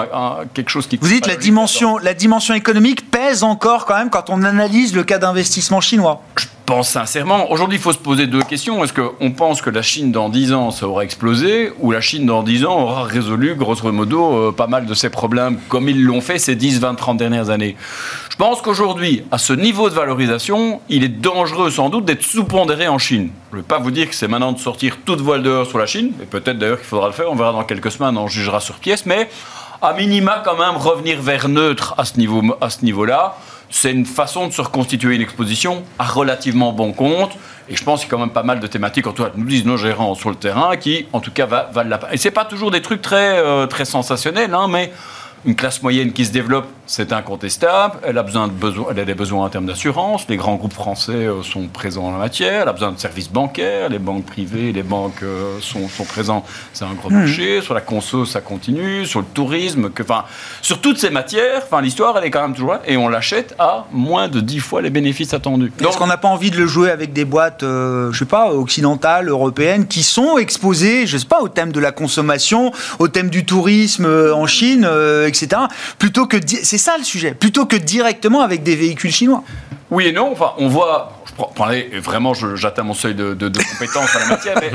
quelque chose qui... Vous dites la dimension, la dimension économique pèse encore quand même quand on analyse le cas d'investissement chinois. Je pense sincèrement, aujourd'hui il faut se poser deux questions. Est-ce qu'on pense que la Chine dans 10 ans ça aura explosé ou la Chine dans 10 ans aura résolu grosso modo euh, pas mal de ses problèmes comme ils l'ont fait ces 10, 20, 30 dernières années? Je pense qu'aujourd'hui, à ce niveau de valorisation, il est dangereux sans doute d'être sous-pondéré en Chine. Je ne vais pas vous dire que c'est maintenant de sortir toute voile dehors sur la Chine, et peut-être d'ailleurs qu'il faudra le faire, on verra dans quelques semaines, on jugera sur pièce, mais à minima quand même revenir vers neutre à ce niveau-là. niveau là c'est une façon de se reconstituer une exposition à relativement bon compte. Et je pense qu'il y a quand même pas mal de thématiques, en tout cas, nous disent nos gérants sur le terrain, qui, en tout cas, valent la peine. Et c'est pas toujours des trucs très, euh, très sensationnels, hein, mais une classe moyenne qui se développe, c'est incontestable. Elle a, besoin de besoin, elle a des besoins en termes d'assurance. Les grands groupes français euh, sont présents en la matière. Elle a besoin de services bancaires. Les banques privées, les banques euh, sont, sont présents. C'est un gros mmh. marché. Sur la conso, ça continue. Sur le tourisme, que, enfin, sur toutes ces matières, enfin, l'histoire, elle est quand même toujours là. Et on l'achète à moins de 10 fois les bénéfices attendus. Est-ce qu'on n'a pas envie de le jouer avec des boîtes, euh, je sais pas, occidentales, européennes, qui sont exposées, je sais pas, au thème de la consommation, au thème du tourisme en Chine, etc. Plutôt que c'est ça le sujet, plutôt que directement avec des véhicules chinois. Oui et non. Enfin, on voit. Je vraiment, j'atteins mon seuil de, compétence en la matière. Mais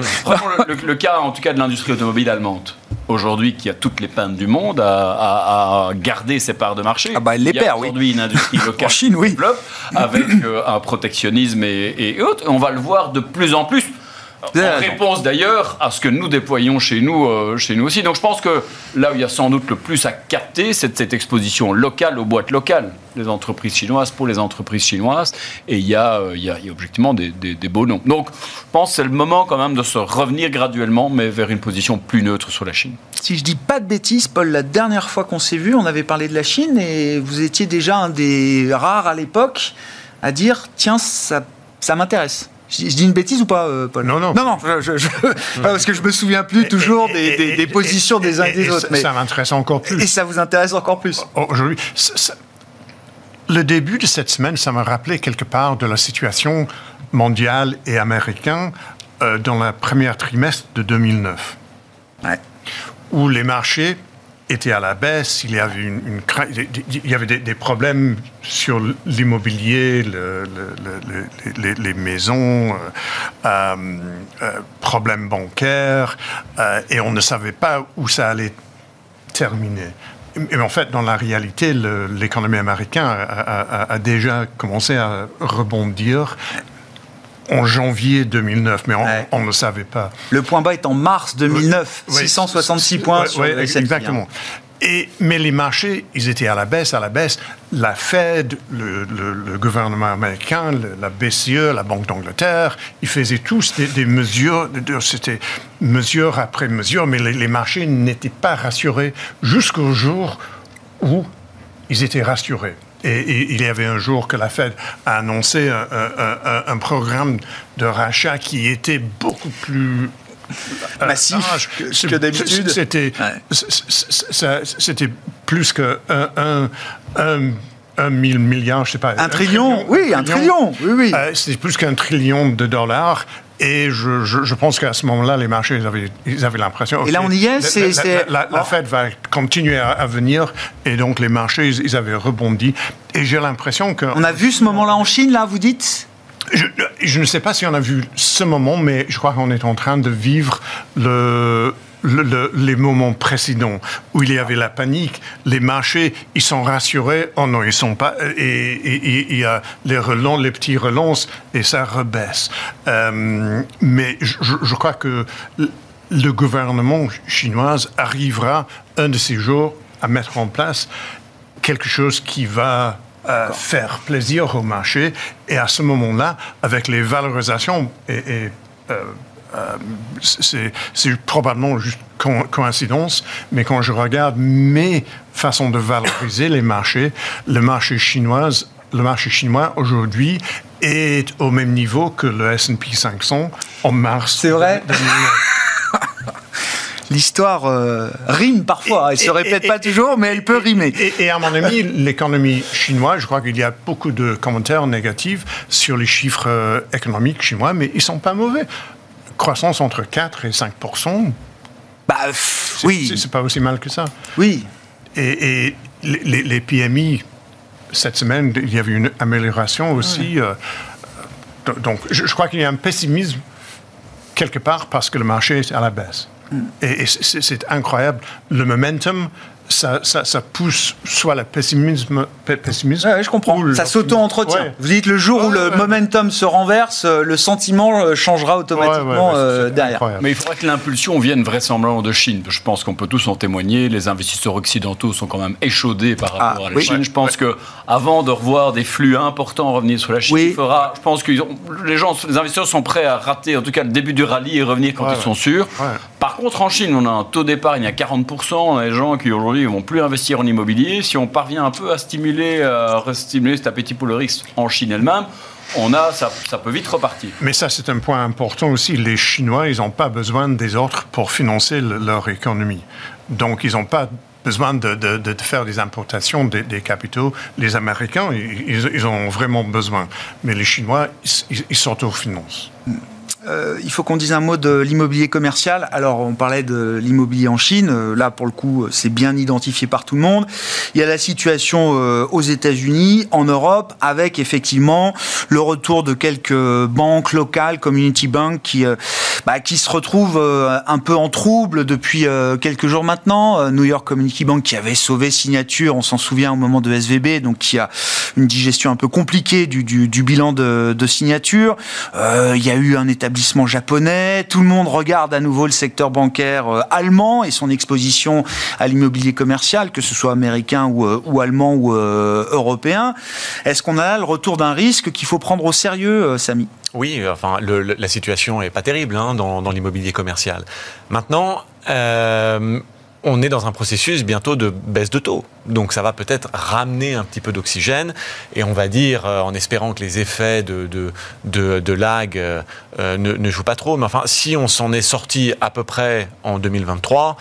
le, cas, en tout cas, de l'industrie automobile allemande, aujourd'hui, qui a toutes les peintes du monde à, garder ses parts de marché. Ah bah, elle les perd, oui. Aujourd'hui, une industrie locale en Chine, oui. développe avec euh, un protectionnisme et, et autres. On va le voir de plus en plus en réponse d'ailleurs à ce que nous déployons chez nous, euh, chez nous aussi. Donc je pense que là où il y a sans doute le plus à capter, c'est cette exposition locale aux boîtes locales, les entreprises chinoises pour les entreprises chinoises. Et il y a, euh, il y a, objectivement des, beaux noms. Donc je pense que c'est le moment quand même de se revenir graduellement, mais vers une position plus neutre sur la Chine. Si je dis pas de bêtises, Paul, la dernière fois qu'on s'est vu, on avait parlé de la Chine et vous étiez déjà un des rares à l'époque à dire tiens, ça, ça m'intéresse. Je, dis une bêtise ou pas, euh, Paul Non, non. Non, non, parce que je me souviens plus toujours des, positions des uns et des autres. Mais, ça m'intéresse encore plus. Et ça vous intéresse encore plus Aujourd'hui, le début de cette semaine, ça m'a rappelé quelque part de la situation mondiale et américaine euh, dans le premier trimestre de 2009. Ouais. Où les marchés était à la baisse, il y avait, une, il y avait des, problèmes sur l'immobilier, les, maisons, euh, euh, euh, problèmes bancaires, et on ne savait pas où ça allait terminer. Mais en fait, dans la réalité, l'économie américaine a, déjà commencé à rebondir en janvier 2009, mais on, ne savait pas. Le point bas est en mars 2009, 666 points sur le Exactement. Et, mais les marchés, ils étaient à la baisse, à la baisse. La Fed, le, gouvernement américain, la BCE, la Banque d'Angleterre, ils faisaient tous des, mesures, c'était mesure après mesure, mais les marchés n'étaient pas rassurés jusqu'au jour où ils étaient rassurés. Et, il y avait un jour que la Fed a annoncé un, programme de rachat qui était beaucoup plus euh, massif que, d'habitude. C'était c'était plus que un, un, un, mille milliard, je sais pas. Un, trillion, oui, un trillion, oui, oui. Euh, c'était plus qu'un trillion de dollars. Et je, je, pense qu'à ce moment-là, les marchés, ils avaient, ils avaient l'impression. Et là, on y est. La, la, Fed va continuer à, venir, et donc les marchés, ils, avaient rebondi. Et j'ai l'impression que. On a vu ce moment-là en Chine, là, vous dites? Je, je, ne sais pas si on a vu ce moment, mais je crois qu'on est en train de vivre le, les moments précédents où il y avait la panique, les marchés, ils sont rassurés. Oh non, ils sont pas. Et il y a les relents, les petits relances, et ça rebaisse. Euh, mais je, je, crois que le gouvernement chinois arrivera un de ces jours à mettre en place quelque chose qui va euh, faire plaisir au marché. Et à ce moment-là, avec les valorisations, et, et euh, euh, c'est probablement juste coïncidence, mais quand je regarde mes façons de valoriser les marchés, le marché chinois, le marché chinois aujourd'hui est au même niveau que le S&P 500 en mars. C'est vrai l'histoire euh, rime parfois. Elle se répète pas toujours, mais elle peut rimer. Et, à mon avis, l'économie chinoise, je crois qu'il y a beaucoup de commentaires négatifs sur les chiffres euh, économiques chinois, mais ils sont pas mauvais. Croissance entre 4 et 5% Bah oui. C'est pas aussi mal que ça. Oui. Et, les, PMI, cette semaine, il y avait une amélioration aussi. Euh, donc, je crois qu'il y a un pessimisme quelque part parce que le marché est à la baisse. Et, c'est incroyable. Le momentum, ça, ça, pousse soit le pessimisme. pessimisme je comprends. Ça s'auto-entretient. Vous dites le jour où le momentum se renverse, euh, le sentiment euh, changera automatiquement euh, derrière. Mais il faudrait que l'impulsion vienne vraisemblablement de Chine. Je pense qu'on peut tous en témoigner. Les investisseurs occidentaux sont quand même échaudés par rapport ah, à la Chine. Je pense que avant de revoir des flux importants revenir sur la Chine, il fera, je pense que les gens, les investisseurs sont prêts à rater en tout cas le début du rallye et revenir quand ils sont sûrs. Par contre, en Chine, on a un taux d'épargne à 40%. On a des gens qui aujourd'hui ne vont plus investir en immobilier. Si on parvient un peu à stimuler, à restimuler cet appétit pour le risque en Chine elle-même, on a, ça, ça, peut vite repartir. Mais ça, c'est un point important aussi. Les Chinois, ils n'ont pas besoin des autres pour financer leur économie. Donc, ils n'ont pas besoin de, faire des importations des, capitaux. Les Américains, ils, ils, ont vraiment besoin. Mais les Chinois, ils, ils s'autofinancent. Euh, il faut qu'on dise un mot de l'immobilier commercial. Alors, on parlait de l'immobilier en Chine. Euh, là, pour le coup, c'est bien identifié par tout le monde. Il y a la situation euh, aux États-Unis, en Europe, avec effectivement le retour de quelques banques locales, Community Bank, qui, bah, se retrouvent un peu en trouble depuis quelques jours maintenant. New York Community Bank, qui avait sauvé Signature, on s'en souvient au moment de SVB, donc qui a une digestion un peu compliquée du, du, bilan de, de Signature. il y a eu un établissement japonais. Tout le monde regarde à nouveau le secteur bancaire euh, allemand et son exposition à l'immobilier commercial, que ce soit américain ou, euh, allemand ou euh, européen. Est-ce qu'on a le retour d'un risque qu'il faut prendre au sérieux, Samy? Oui, enfin, la situation est pas terrible hein, dans, l'immobilier commercial. Maintenant, on est dans un processus bientôt de baisse de taux. Donc ça va peut-être ramener un petit peu d'oxygène et on va dire, en espérant que les effets de, de, de, lag ne, ne, jouent pas trop, mais enfin, si on s'en est sorti à peu près en 2023,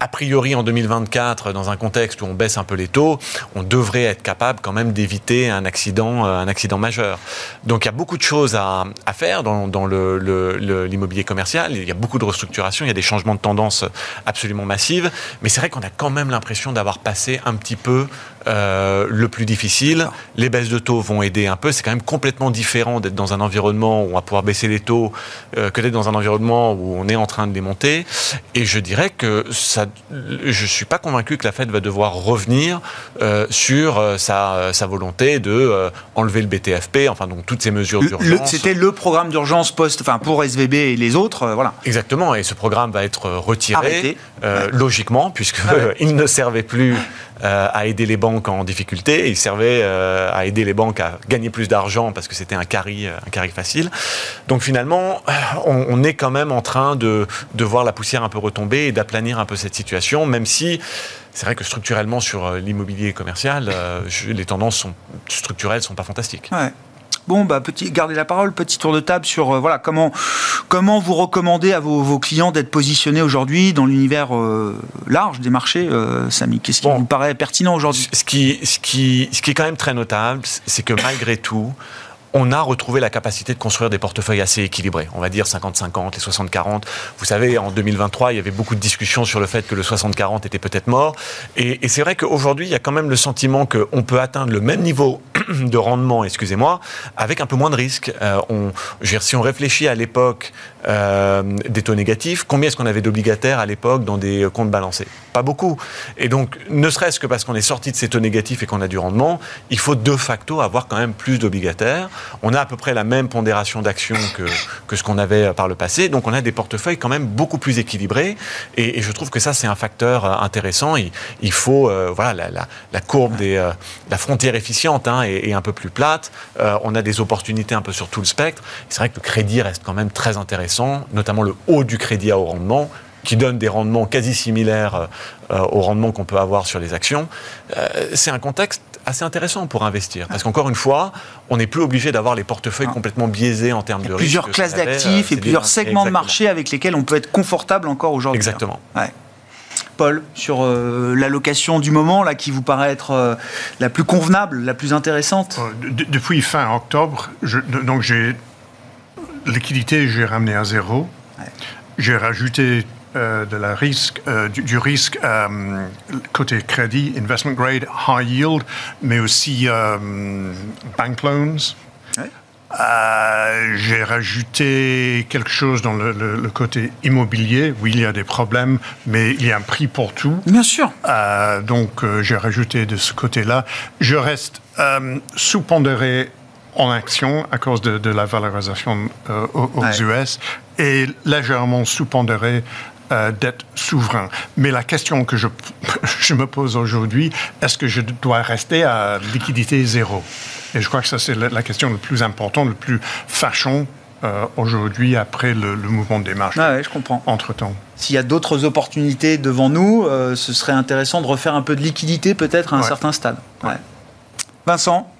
a priori en 2024, dans un contexte où on baisse un peu les taux, on devrait être capable quand même d'éviter un accident, euh, un accident majeur. Donc il y a beaucoup de choses à, à faire dans, dans l'immobilier commercial. Il y a beaucoup de restructuration, il y a des changements de tendance absolument massives. Mais c'est vrai qu'on a quand même l'impression d'avoir passé un petit peu euh, le plus difficile. Les baisses de taux vont aider un peu. C'est quand même complètement différent d'être dans un environnement où on va pouvoir baisser les taux euh, que d'être dans un environnement où on est en train de les monter. Et je dirais que ça je ne suis pas convaincu que la Fed va devoir revenir euh, sur sa, sa, volonté de enlever le BTFP, enfin donc toutes ces mesures d'urgence. C'était le programme d'urgence post, enfin pour SVB et les autres, voilà. Exactement, et ce programme va être retiré logiquement puisque ah il ne servait plus à aider les banques en difficulté, il servait à aider les banques à gagner plus d'argent parce que c'était un carry, un carry facile. Donc finalement, on, est quand même en train de, de voir la poussière un peu retomber et d'aplanir un peu cette situation, même si c'est vrai que structurellement sur euh, l'immobilier commercial, euh, les tendances sont, structurelles ne sont pas fantastiques. Bon, bah, petit, gardez la parole, petit tour de table sur euh, voilà comment, comment vous recommandez à vos, clients d'être positionnés aujourd'hui dans l'univers large des marchés, Samy? Qu'est-ce qui vous paraît pertinent aujourd'hui? Ce qui, ce, qui, ce qui est quand même très notable, c'est que malgré tout, on a retrouvé la capacité de construire des portefeuilles assez équilibrés. On va dire 50-50, les 60-40. Vous savez, en 2023, il y avait beaucoup de discussions sur le fait que le 60-40 était peut-être mort. Et, c'est vrai qu'aujourd'hui, il y a quand même le sentiment qu'on peut atteindre le même niveau de rendement, excusez-moi, avec un peu moins de risques. Euh, on, si on réfléchit à l'époque euh, des taux négatifs, combien est-ce qu'on avait d'obligataires à l'époque dans des comptes balancés? Pas beaucoup. Et donc, ne serait-ce que parce qu'on est sorti de ces taux négatifs et qu'on a du rendement, il faut de facto avoir quand même plus d'obligataires. On a à peu près la même pondération d'actions que, ce qu'on avait par le passé. Donc, on a des portefeuilles quand même beaucoup plus équilibrés. Et, je trouve que ça, c'est un facteur euh, intéressant. Il, faut, voilà, la, courbe des, la frontière efficiente hein, et, un peu plus plate. Euh, on a des opportunités un peu sur tout le spectre. C'est vrai que le crédit reste quand même très intéressant, notamment le haut du crédit à haut rendement qui donne des rendements quasi similaires euh, au rendement qu'on peut avoir sur les actions. Euh, c'est un contexte assez intéressant pour investir. Parce qu'encore une fois, on n'est plus obligé d'avoir les portefeuilles ah. complètement biaisés en termes de plusieurs classes d'actifs et plusieurs segments de marché avec lesquels on peut être confortable encore aujourd'hui. Exactement. Paul, sur euh, l'allocation du moment, là, qui vous paraît être euh, la plus convenable, la plus intéressante euh, Depuis fin octobre, donc j'ai liquidité, j'ai ramené à zéro. J'ai rajouté de la risque, du, risque côté crédit, investment grade, high yield, mais aussi bank loans. Euh, j'ai rajouté quelque chose dans le, côté immobilier. Oui, il y a des problèmes, mais il y a un prix pour tout. Bien sûr. Euh, donc, euh, j'ai rajouté de ce côté-là. Je reste sous-pondéré en action à cause de, la valorisation aux, US et légèrement sous-pondéré d'être souverain. Mais la question que je, je me pose aujourd'hui, est-ce que je dois rester à liquidité zéro? Et je crois que ça, c'est la, question la plus importante, le plus fâchant euh, aujourd'hui après le, mouvement des marges. Ah je comprends. Entre-temps. S'il y a d'autres opportunités devant nous, euh, ce serait intéressant de refaire un peu de liquidité peut-être à un certain stade. Vincent?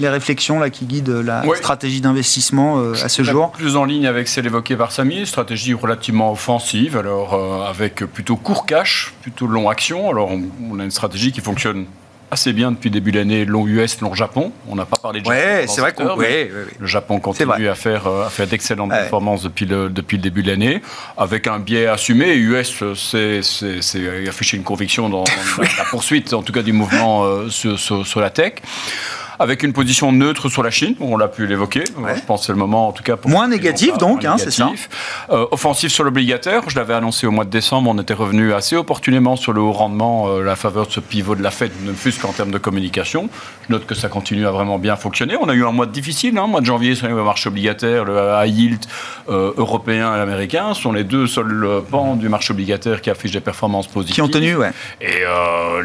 Les réflexions là, qui guident la stratégie d'investissement euh, à ce jour Plus en ligne avec celle évoquée par Samy, stratégie relativement offensive, alors avec plutôt court cash, plutôt long action. Alors on a une stratégie qui fonctionne assez bien depuis début d'année, long US, long Japon. On n'a pas parlé de Japon. Ouais, c'est vrai qu'on. Le Japon continue à faire, euh, à faire d'excellentes performances depuis le, depuis le début de l'année, avec un biais assumé. US, c'est afficher une conviction dans, la, poursuite, en tout cas, du mouvement euh, sur, sur, la tech avec une position neutre sur la Chine, on l'a pu l'évoquer. Je pense que c'est le moment, en tout cas. Pour moins négatif, donc, hein, c'est ça. Euh, offensif sur l'obligataire, je l'avais annoncé au mois de décembre, on était revenu assez opportunément sur le haut rendement, euh, la faveur de ce pivot de la Fed, ne fût-ce qu'en termes de communication. Je note que ça continue à vraiment bien fonctionner. On a eu un mois difficile, hein, mois de janvier sur le marché obligataire, le high yield euh, européen et américain sont les deux seuls pans du marché obligataire qui affichent des performances positives. Qui ont tenu, ouais. Et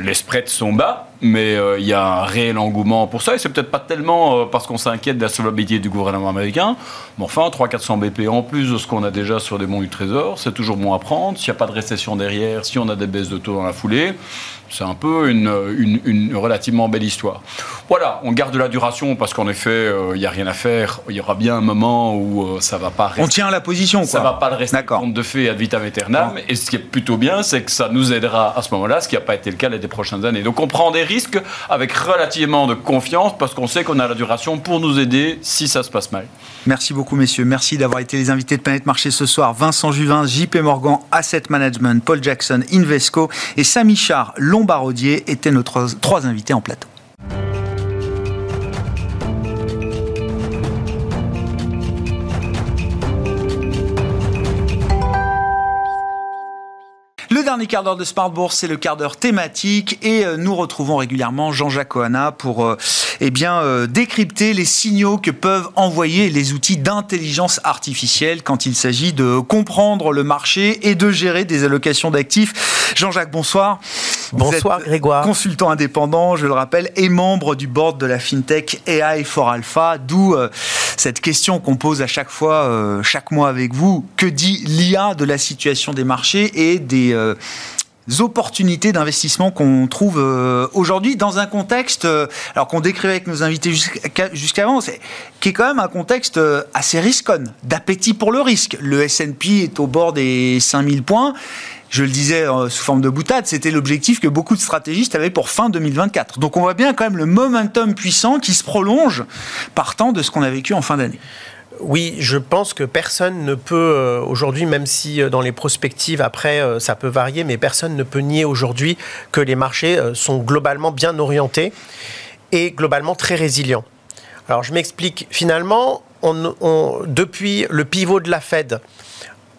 les spreads sont bas mais euh, il y a un réel engouement pour ça. Et c'est peut-être pas tellement euh, parce qu'on s'inquiète de la solvabilité du gouvernement américain, mais enfin, 300-400 BP en plus de ce qu'on a déjà sur des bons du Trésor, c'est toujours bon à prendre. S'il n'y a pas de récession derrière, si on a des baisses de taux dans la foulée, c'est un peu une, une, relativement belle histoire. Voilà, on garde la duration parce qu'en effet, il euh, n'y a rien à faire. Il y aura bien un moment où ça va pas rester. On tient la position, quoi. Ça va pas rester compte de fait ad vitam aeternam. Et ce qui est plutôt bien, c'est que ça nous aidera à ce moment-là, ce qui n'a pas été le cas les prochaines années. Donc on prend des risque avec relativement de confiance parce qu'on sait qu'on a la duration pour nous aider si ça se passe mal. Merci beaucoup messieurs, merci d'avoir été les invités de Planète Marché ce soir. Vincent Juvin, JP Morgan, Asset Management, Paul Jackson, Invesco et Samy Char, Lombardier étaient nos trois invités en plateau. Dernier quart d'heure de Smart Bourse, c'est le quart d'heure thématique et euh, nous retrouvons régulièrement Jean-Jacques Ohana pour euh, eh bien, euh, décrypter les signaux que peuvent envoyer les outils d'intelligence artificielle quand il s'agit de comprendre le marché et de gérer des allocations d'actifs. Jean-Jacques, bonsoir. Bonsoir Grégoire. Consultant indépendant, je le rappelle, et membre du board de la FinTech AI for Alpha, d'où cette question qu'on pose à chaque fois, chaque mois avec vous. Que dit l'IA de la situation des marchés et des opportunités d'investissement qu'on trouve euh, aujourd'hui dans un contexte, euh, alors qu'on décrivait avec nos invités jusqu'avant, qui est quand même un contexte euh, assez risquon, d'appétit pour le risque. Le S&P est au bord des 5000 points. Je le disais sous forme de boutade, c'était l'objectif que beaucoup de stratégistes avaient pour fin 2024. Donc on voit bien quand même le momentum puissant qui se prolonge partant de ce qu'on a vécu en fin d'année. Oui, je pense que personne ne peut euh, aujourd'hui, même si euh, dans les prospectives après euh, ça peut varier, mais personne ne peut nier aujourd'hui que les marchés sont globalement bien orientés et globalement très résilients. Alors je m'explique. Finalement, depuis le pivot de la Fed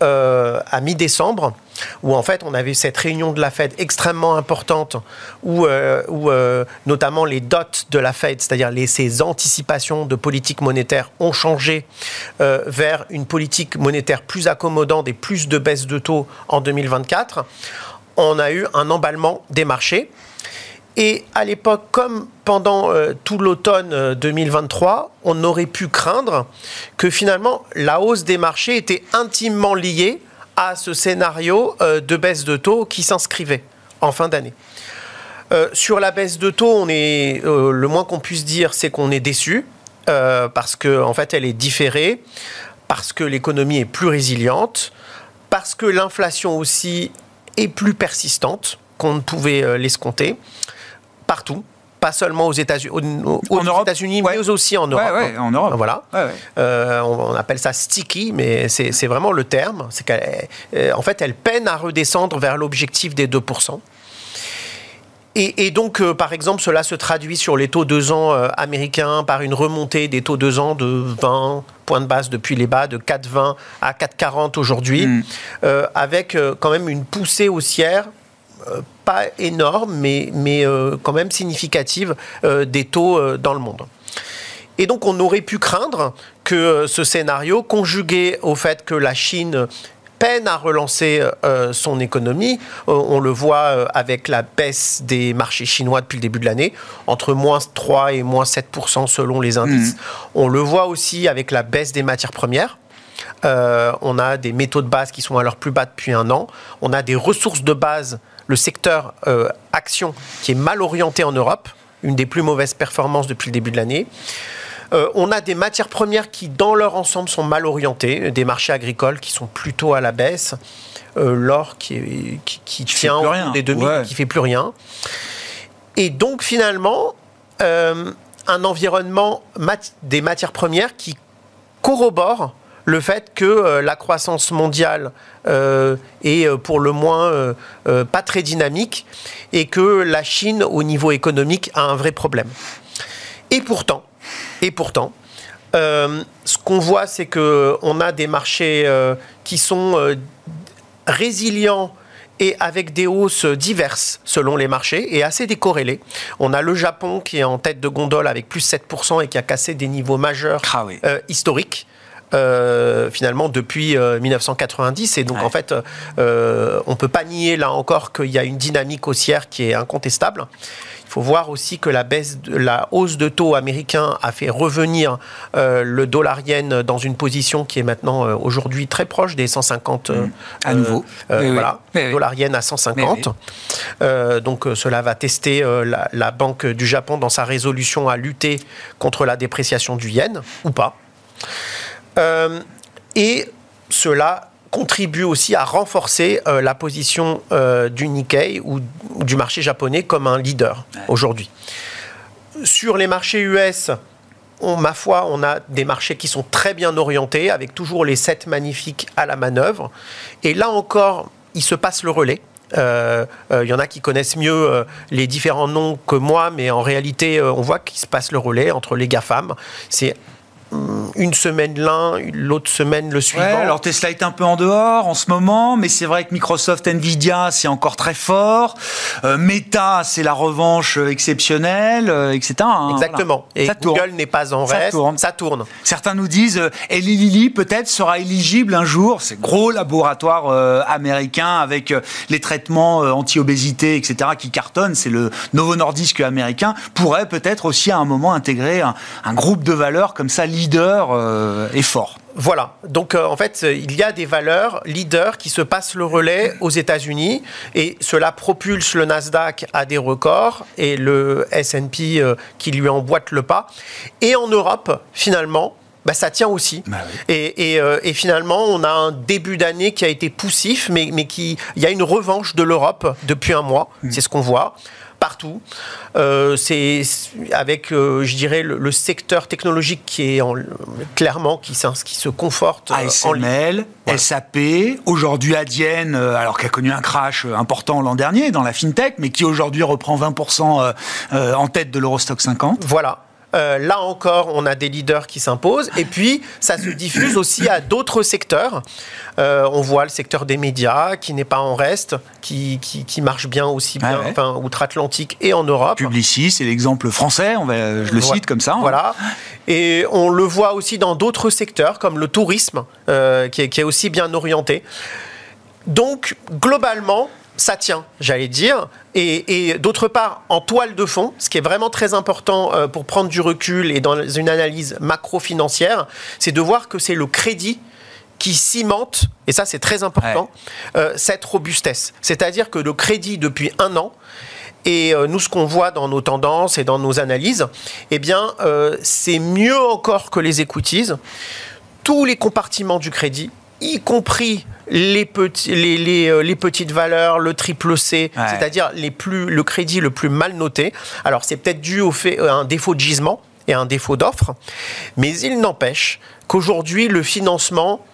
à mi-décembre, où en fait on avait cette réunion de la Fed extrêmement importante, où, euh, euh, notamment les dots de la Fed, c'est-à-dire ces anticipations de politique monétaire, ont changé euh, vers une politique monétaire plus accommodante et plus de baisse de taux en 2024. On a eu un emballement des marchés. Et à l'époque, comme pendant tout l'automne 2023, on aurait pu craindre que finalement la hausse des marchés était intimement liée à ce scénario euh, de baisse de taux qui s'inscrivait en fin d'année. Euh, sur la baisse de taux, on est, euh, le moins qu'on puisse dire, c'est qu'on est déçu parce qu'en en fait, elle est différée, parce que l'économie est plus résiliente, parce que l'inflation aussi est plus persistante qu'on ne pouvait l'escompter partout pas seulement aux États-Unis, États-Unis, mais aussi en Europe. Ouais, en Europe. Voilà. Euh, on, appelle ça sticky, mais c'est vraiment le terme. C'est qu'en euh, fait, elle peine à redescendre vers l'objectif des 2%. Et, donc, euh, par exemple, cela se traduit sur les taux 2 ans américains par une remontée des taux 2 ans de 20 points de base depuis les bas, de 4,20 à 4,40 aujourd'hui, mm. avec quand même une poussée haussière pas énorme, mais, mais euh, quand même significative euh, des taux dans le monde. Et donc on aurait pu craindre que ce scénario, conjugué au fait que la Chine peine à relancer son économie. on le voit avec la baisse des marchés chinois depuis le début de l'année, entre moins 3 et moins 7% selon les indices. Mmh. On le voit aussi avec la baisse des matières premières. on a des métaux de base qui sont à leur plus bas depuis un an. On a des ressources de base le secteur euh, action qui est mal orienté en Europe, une des plus mauvaises performances depuis le début de l'année. Euh, on a des matières premières qui, dans leur ensemble, sont mal orientées, des marchés agricoles qui sont plutôt à la baisse, euh, l'or qui, qui, tient des qui fait plus rien. Et donc, finalement, un environnement des matières premières qui corrobore le fait que euh, la croissance mondiale euh, est euh, pour le moins pas très dynamique et que la Chine, au niveau économique, a un vrai problème. Et pourtant, et pourtant, ce qu'on voit, c'est qu'on a des marchés qui sont résilients et avec des hausses diverses selon les marchés et assez décorrélées. On a le Japon qui est en tête de gondole avec plus 7% et qui a cassé des niveaux majeurs ah historiques. Euh, finalement depuis 1990. Euh, et donc en fait, euh, on peut pas nier là encore qu'il y a une dynamique haussière qui est incontestable. Il faut voir aussi que la baisse, de, la hausse de taux américain a fait revenir le dollar yen dans une position qui est maintenant aujourd'hui très proche des 150. Mmh. à nouveau. voilà, dollar yen à 150. donc cela va tester la, la Banque du Japon dans sa résolution à lutter contre la dépréciation du yen ou pas. Euh, et cela contribue aussi à renforcer euh, la position euh, du Nikkei ou, du marché japonais comme un leader aujourd'hui. Sur les marchés US, on, ma foi, on a des marchés qui sont très bien orientés, avec toujours les 7 magnifiques à la manœuvre. Et là encore, il se passe le relais. Il y en a qui connaissent mieux les différents noms que moi, mais en réalité, on voit qu'il se passe le relais entre les GAFAM. C'est une semaine l'un, l'autre semaine le suivant. alors Tesla est un peu en dehors en ce moment, mais c'est vrai que Microsoft, Nvidia, c'est encore très fort. Euh, Meta, c'est la revanche exceptionnelle, euh, etc. Hein, Exactement. Et Google n'est pas en reste. Ça tourne. Certains nous disent, euh, Eli Lilly peut-être sera éligible un jour. C'est gros laboratoire euh, américain avec les traitements anti-obésité, etc. qui cartonnent. C'est le Novo Nordisk américain. Pourrait peut-être aussi à un moment intégrer un, un groupe de valeurs comme ça leader leader euh, est fort. Voilà. Donc, euh, en fait, il y a des valeurs leaders qui se passent le relais aux États-Unis et cela propulse le Nasdaq à des records et le S&P euh, qui lui emboîte le pas. Et en Europe, finalement, bah, ça tient aussi. Bah oui. et, et, euh, et finalement, on a un début d'année qui a été poussif, mais, mais qui, il y a une revanche de l'Europe depuis un mois. C'est ce qu'on voit partout. Euh, c'est avec, euh, je dirais, le, le secteur technologique qui est en- clairement qui, qui se conforte euh, en. ASML, Voilà. SAP, aujourd'hui Adyen, euh, alors qui a connu un crash important l'an dernier dans la fintech, mais qui aujourd'hui reprend 20% euh, euh, en tête de l'Eurostock 50. Voilà. Euh, là encore, on a des leaders qui s'imposent. Et puis, ça se diffuse aussi à d'autres secteurs. Euh, on voit le secteur des médias qui n'est pas en reste, qui, qui, qui marche bien aussi Ah bien, ouais. enfin, outre-Atlantique et en Europe. Publicis, c'est l'exemple français, on va, je le Voilà. cite comme ça. hein. Voilà. Et on le voit aussi dans d'autres secteurs, comme le tourisme, euh, qui, est, qui est aussi bien orienté. Donc, globalement, ça tient, j'allais dire. Et, et d'autre part, en toile de fond, ce qui est vraiment très important euh, pour prendre du recul et dans une analyse macro-financière, c'est de voir que c'est le crédit qui cimente, et ça c'est très important, euh, cette robustesse. C'est-à-dire que le crédit depuis un an, et euh, nous, ce qu'on voit dans nos tendances et dans nos analyses, eh bien, euh, c'est mieux encore que les equities. Tous les compartiments du crédit, y compris les, petits, les, les, euh, les petites valeurs, le triple C, Ouais. c'est-à-dire les plus, le crédit le plus mal noté. Alors, c'est peut-être dû au fait à un défaut de gisement et un défaut d'offre, mais il n'empêche qu'aujourd'hui, le financement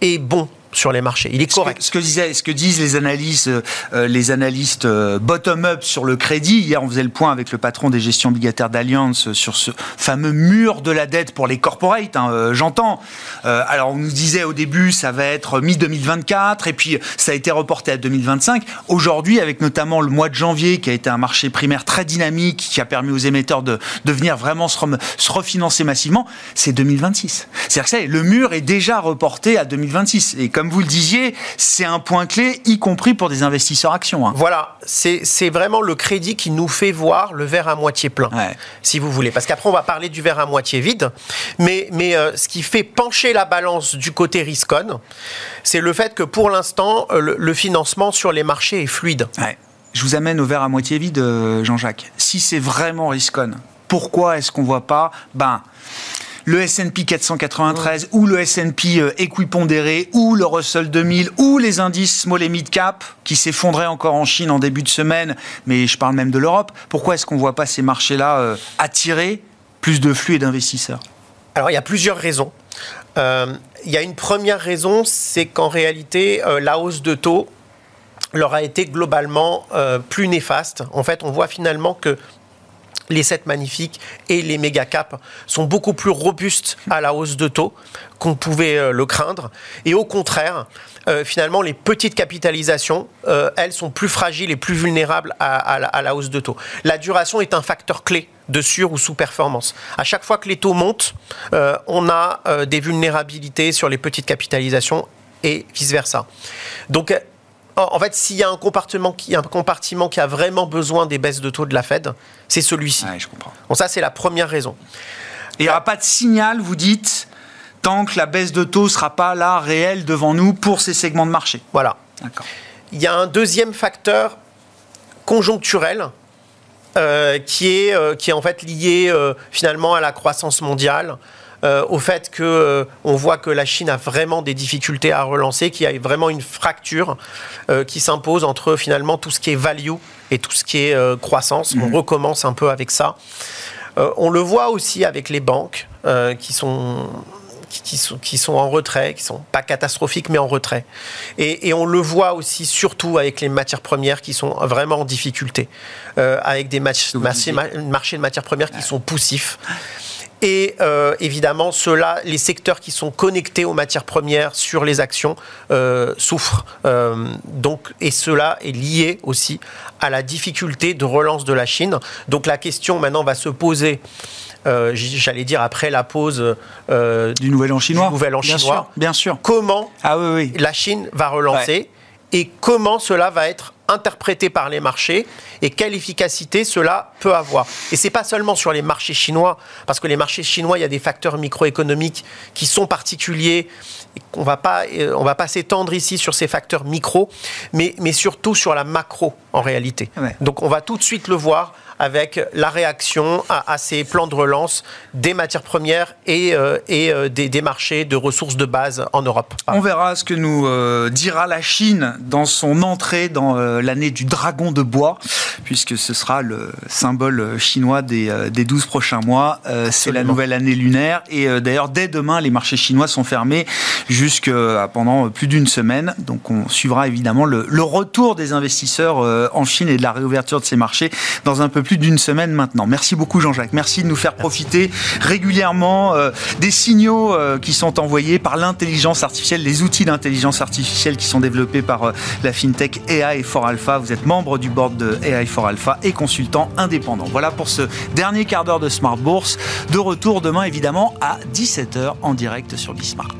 est bon sur les marchés. Il est Ce que, correct. ce que disait- ce que disent les analystes, euh, les analystes euh, bottom-up sur le crédit. Hier, on faisait le point avec le patron des gestions obligataires d'Alliance sur ce fameux mur de la dette pour les corporates. hein, euh, J'entends. Alors, on nous disait au début, ça va être mi-2024, et puis ça a été reporté à 2025. Aujourd'hui, avec notamment le mois de janvier, qui a été un marché primaire très dynamique, qui a permis aux émetteurs de, de venir vraiment se, rem- se refinancer massivement, c'est 2026. C'est-à-dire que ça le mur est déjà reporté à 2026. Et comme vous le disiez, c'est un point clé, y compris pour des investisseurs actions. hein. Voilà, c'est vraiment le crédit qui nous fait voir le verre à moitié plein, Ouais. si vous voulez. Parce qu'après, on va parler du verre à moitié vide. Mais, mais euh, ce qui fait pencher la balance du côté riscon, c'est le fait que pour l'instant, euh, le, le financement sur les marchés est fluide. Ouais. Je vous amène au verre à moitié vide, euh, Jean-Jacques. Si c'est vraiment riscon, pourquoi est-ce qu'on voit pas ben, le S&P 493 ou le S&P euh, équipondéré ou le Russell 2000 ou les indices small et mid cap qui s'effondraient encore en Chine en début de semaine, mais je parle même de l'Europe. Pourquoi est-ce qu'on voit pas ces marchés-là euh, attirer plus de flux et d'investisseurs? Alors, il y a plusieurs raisons. Euh, il y a une première raison, c'est qu'en réalité, euh, la hausse de taux leur a été globalement euh, plus néfaste. En fait, on voit finalement que les 7 magnifiques et les méga caps sont beaucoup plus robustes à la hausse de taux qu'on pouvait euh, le craindre. Et au contraire, euh, finalement, les petites capitalisations, euh, elles sont plus fragiles et plus vulnérables à, la, hausse de taux. La duration est un facteur clé de sur ou sous-performance. À chaque fois que les taux montent, on a des vulnérabilités sur les petites capitalisations et vice-versa. Donc, en fait, s'il y a un compartiment, qui, un compartiment qui a vraiment besoin des baisses de taux de la Fed, c'est celui-ci. Ouais, je comprends. Bon, ça, c'est la première raison. Et il n'y aura pas de signal, vous dites, tant que la baisse de taux ne sera pas là, réelle, devant nous, pour ces segments de marché. Voilà. Il y a un deuxième facteur conjoncturel euh, qui, est, euh, qui est en fait lié euh, finalement à la croissance mondiale. Euh, au fait que euh, on voit que la Chine a vraiment des difficultés à relancer, qu'il y a vraiment une fracture euh, qui s'impose entre finalement tout ce qui est value et tout ce qui est croissance. On recommence un peu avec ça. On le voit aussi avec les banques qui sont qui, sont, qui sont en retrait, qui sont pas catastrophiques, mais en retrait. Et, et on le voit aussi surtout avec les matières premières qui sont vraiment en difficulté, euh, avec des marchés de matières premières qui sont poussifs. Et euh, évidemment, ceux-là, les secteurs qui sont connectés aux matières premières sur les actions euh, souffrent. Euh, donc, et cela est lié aussi à la difficulté de relance de la Chine. Donc la question maintenant va se poser, j'allais dire après la pause Du nouvel an chinois. Du nouvel an bien chinois. Sûr, bien sûr. comment Ah oui, oui. la Chine va relancer et comment cela va être interprété par les marchés et quelle efficacité cela peut avoir. Et c'est pas seulement sur les marchés chinois, parce que les marchés chinois, il y a des facteurs microéconomiques qui sont particuliers. On va pas, euh, on va pas s'étendre ici sur ces facteurs micro, mais, mais surtout sur la macro en réalité. Ouais. Donc on va tout de suite le voir avec la réaction à, à ces plans de relance des matières premières et, euh, et euh, des, des marchés de ressources de base en Europe. On verra ce que nous euh, dira la Chine dans son entrée dans euh, l'année du dragon de bois, puisque ce sera le symbole chinois des, euh, des 12 prochains mois. C'est la nouvelle année lunaire. Et d'ailleurs, dès demain, les marchés chinois sont fermés jusqu'à pendant plus d'une semaine. Donc on suivra évidemment le, le retour des investisseurs en Chine et de la réouverture de ces marchés dans un peu plus d'une semaine maintenant. Merci beaucoup Jean-Jacques. Merci de nous faire profiter régulièrement euh, des signaux euh, qui sont envoyés par l'intelligence artificielle, les outils d'intelligence artificielle qui sont développés par euh, la fintech AI for Alpha. Vous êtes membre du board de AI for Alpha et consultant indépendant. Voilà pour ce dernier quart d'heure de Smart Bourse. De retour demain évidemment à 17h en direct sur Bismart.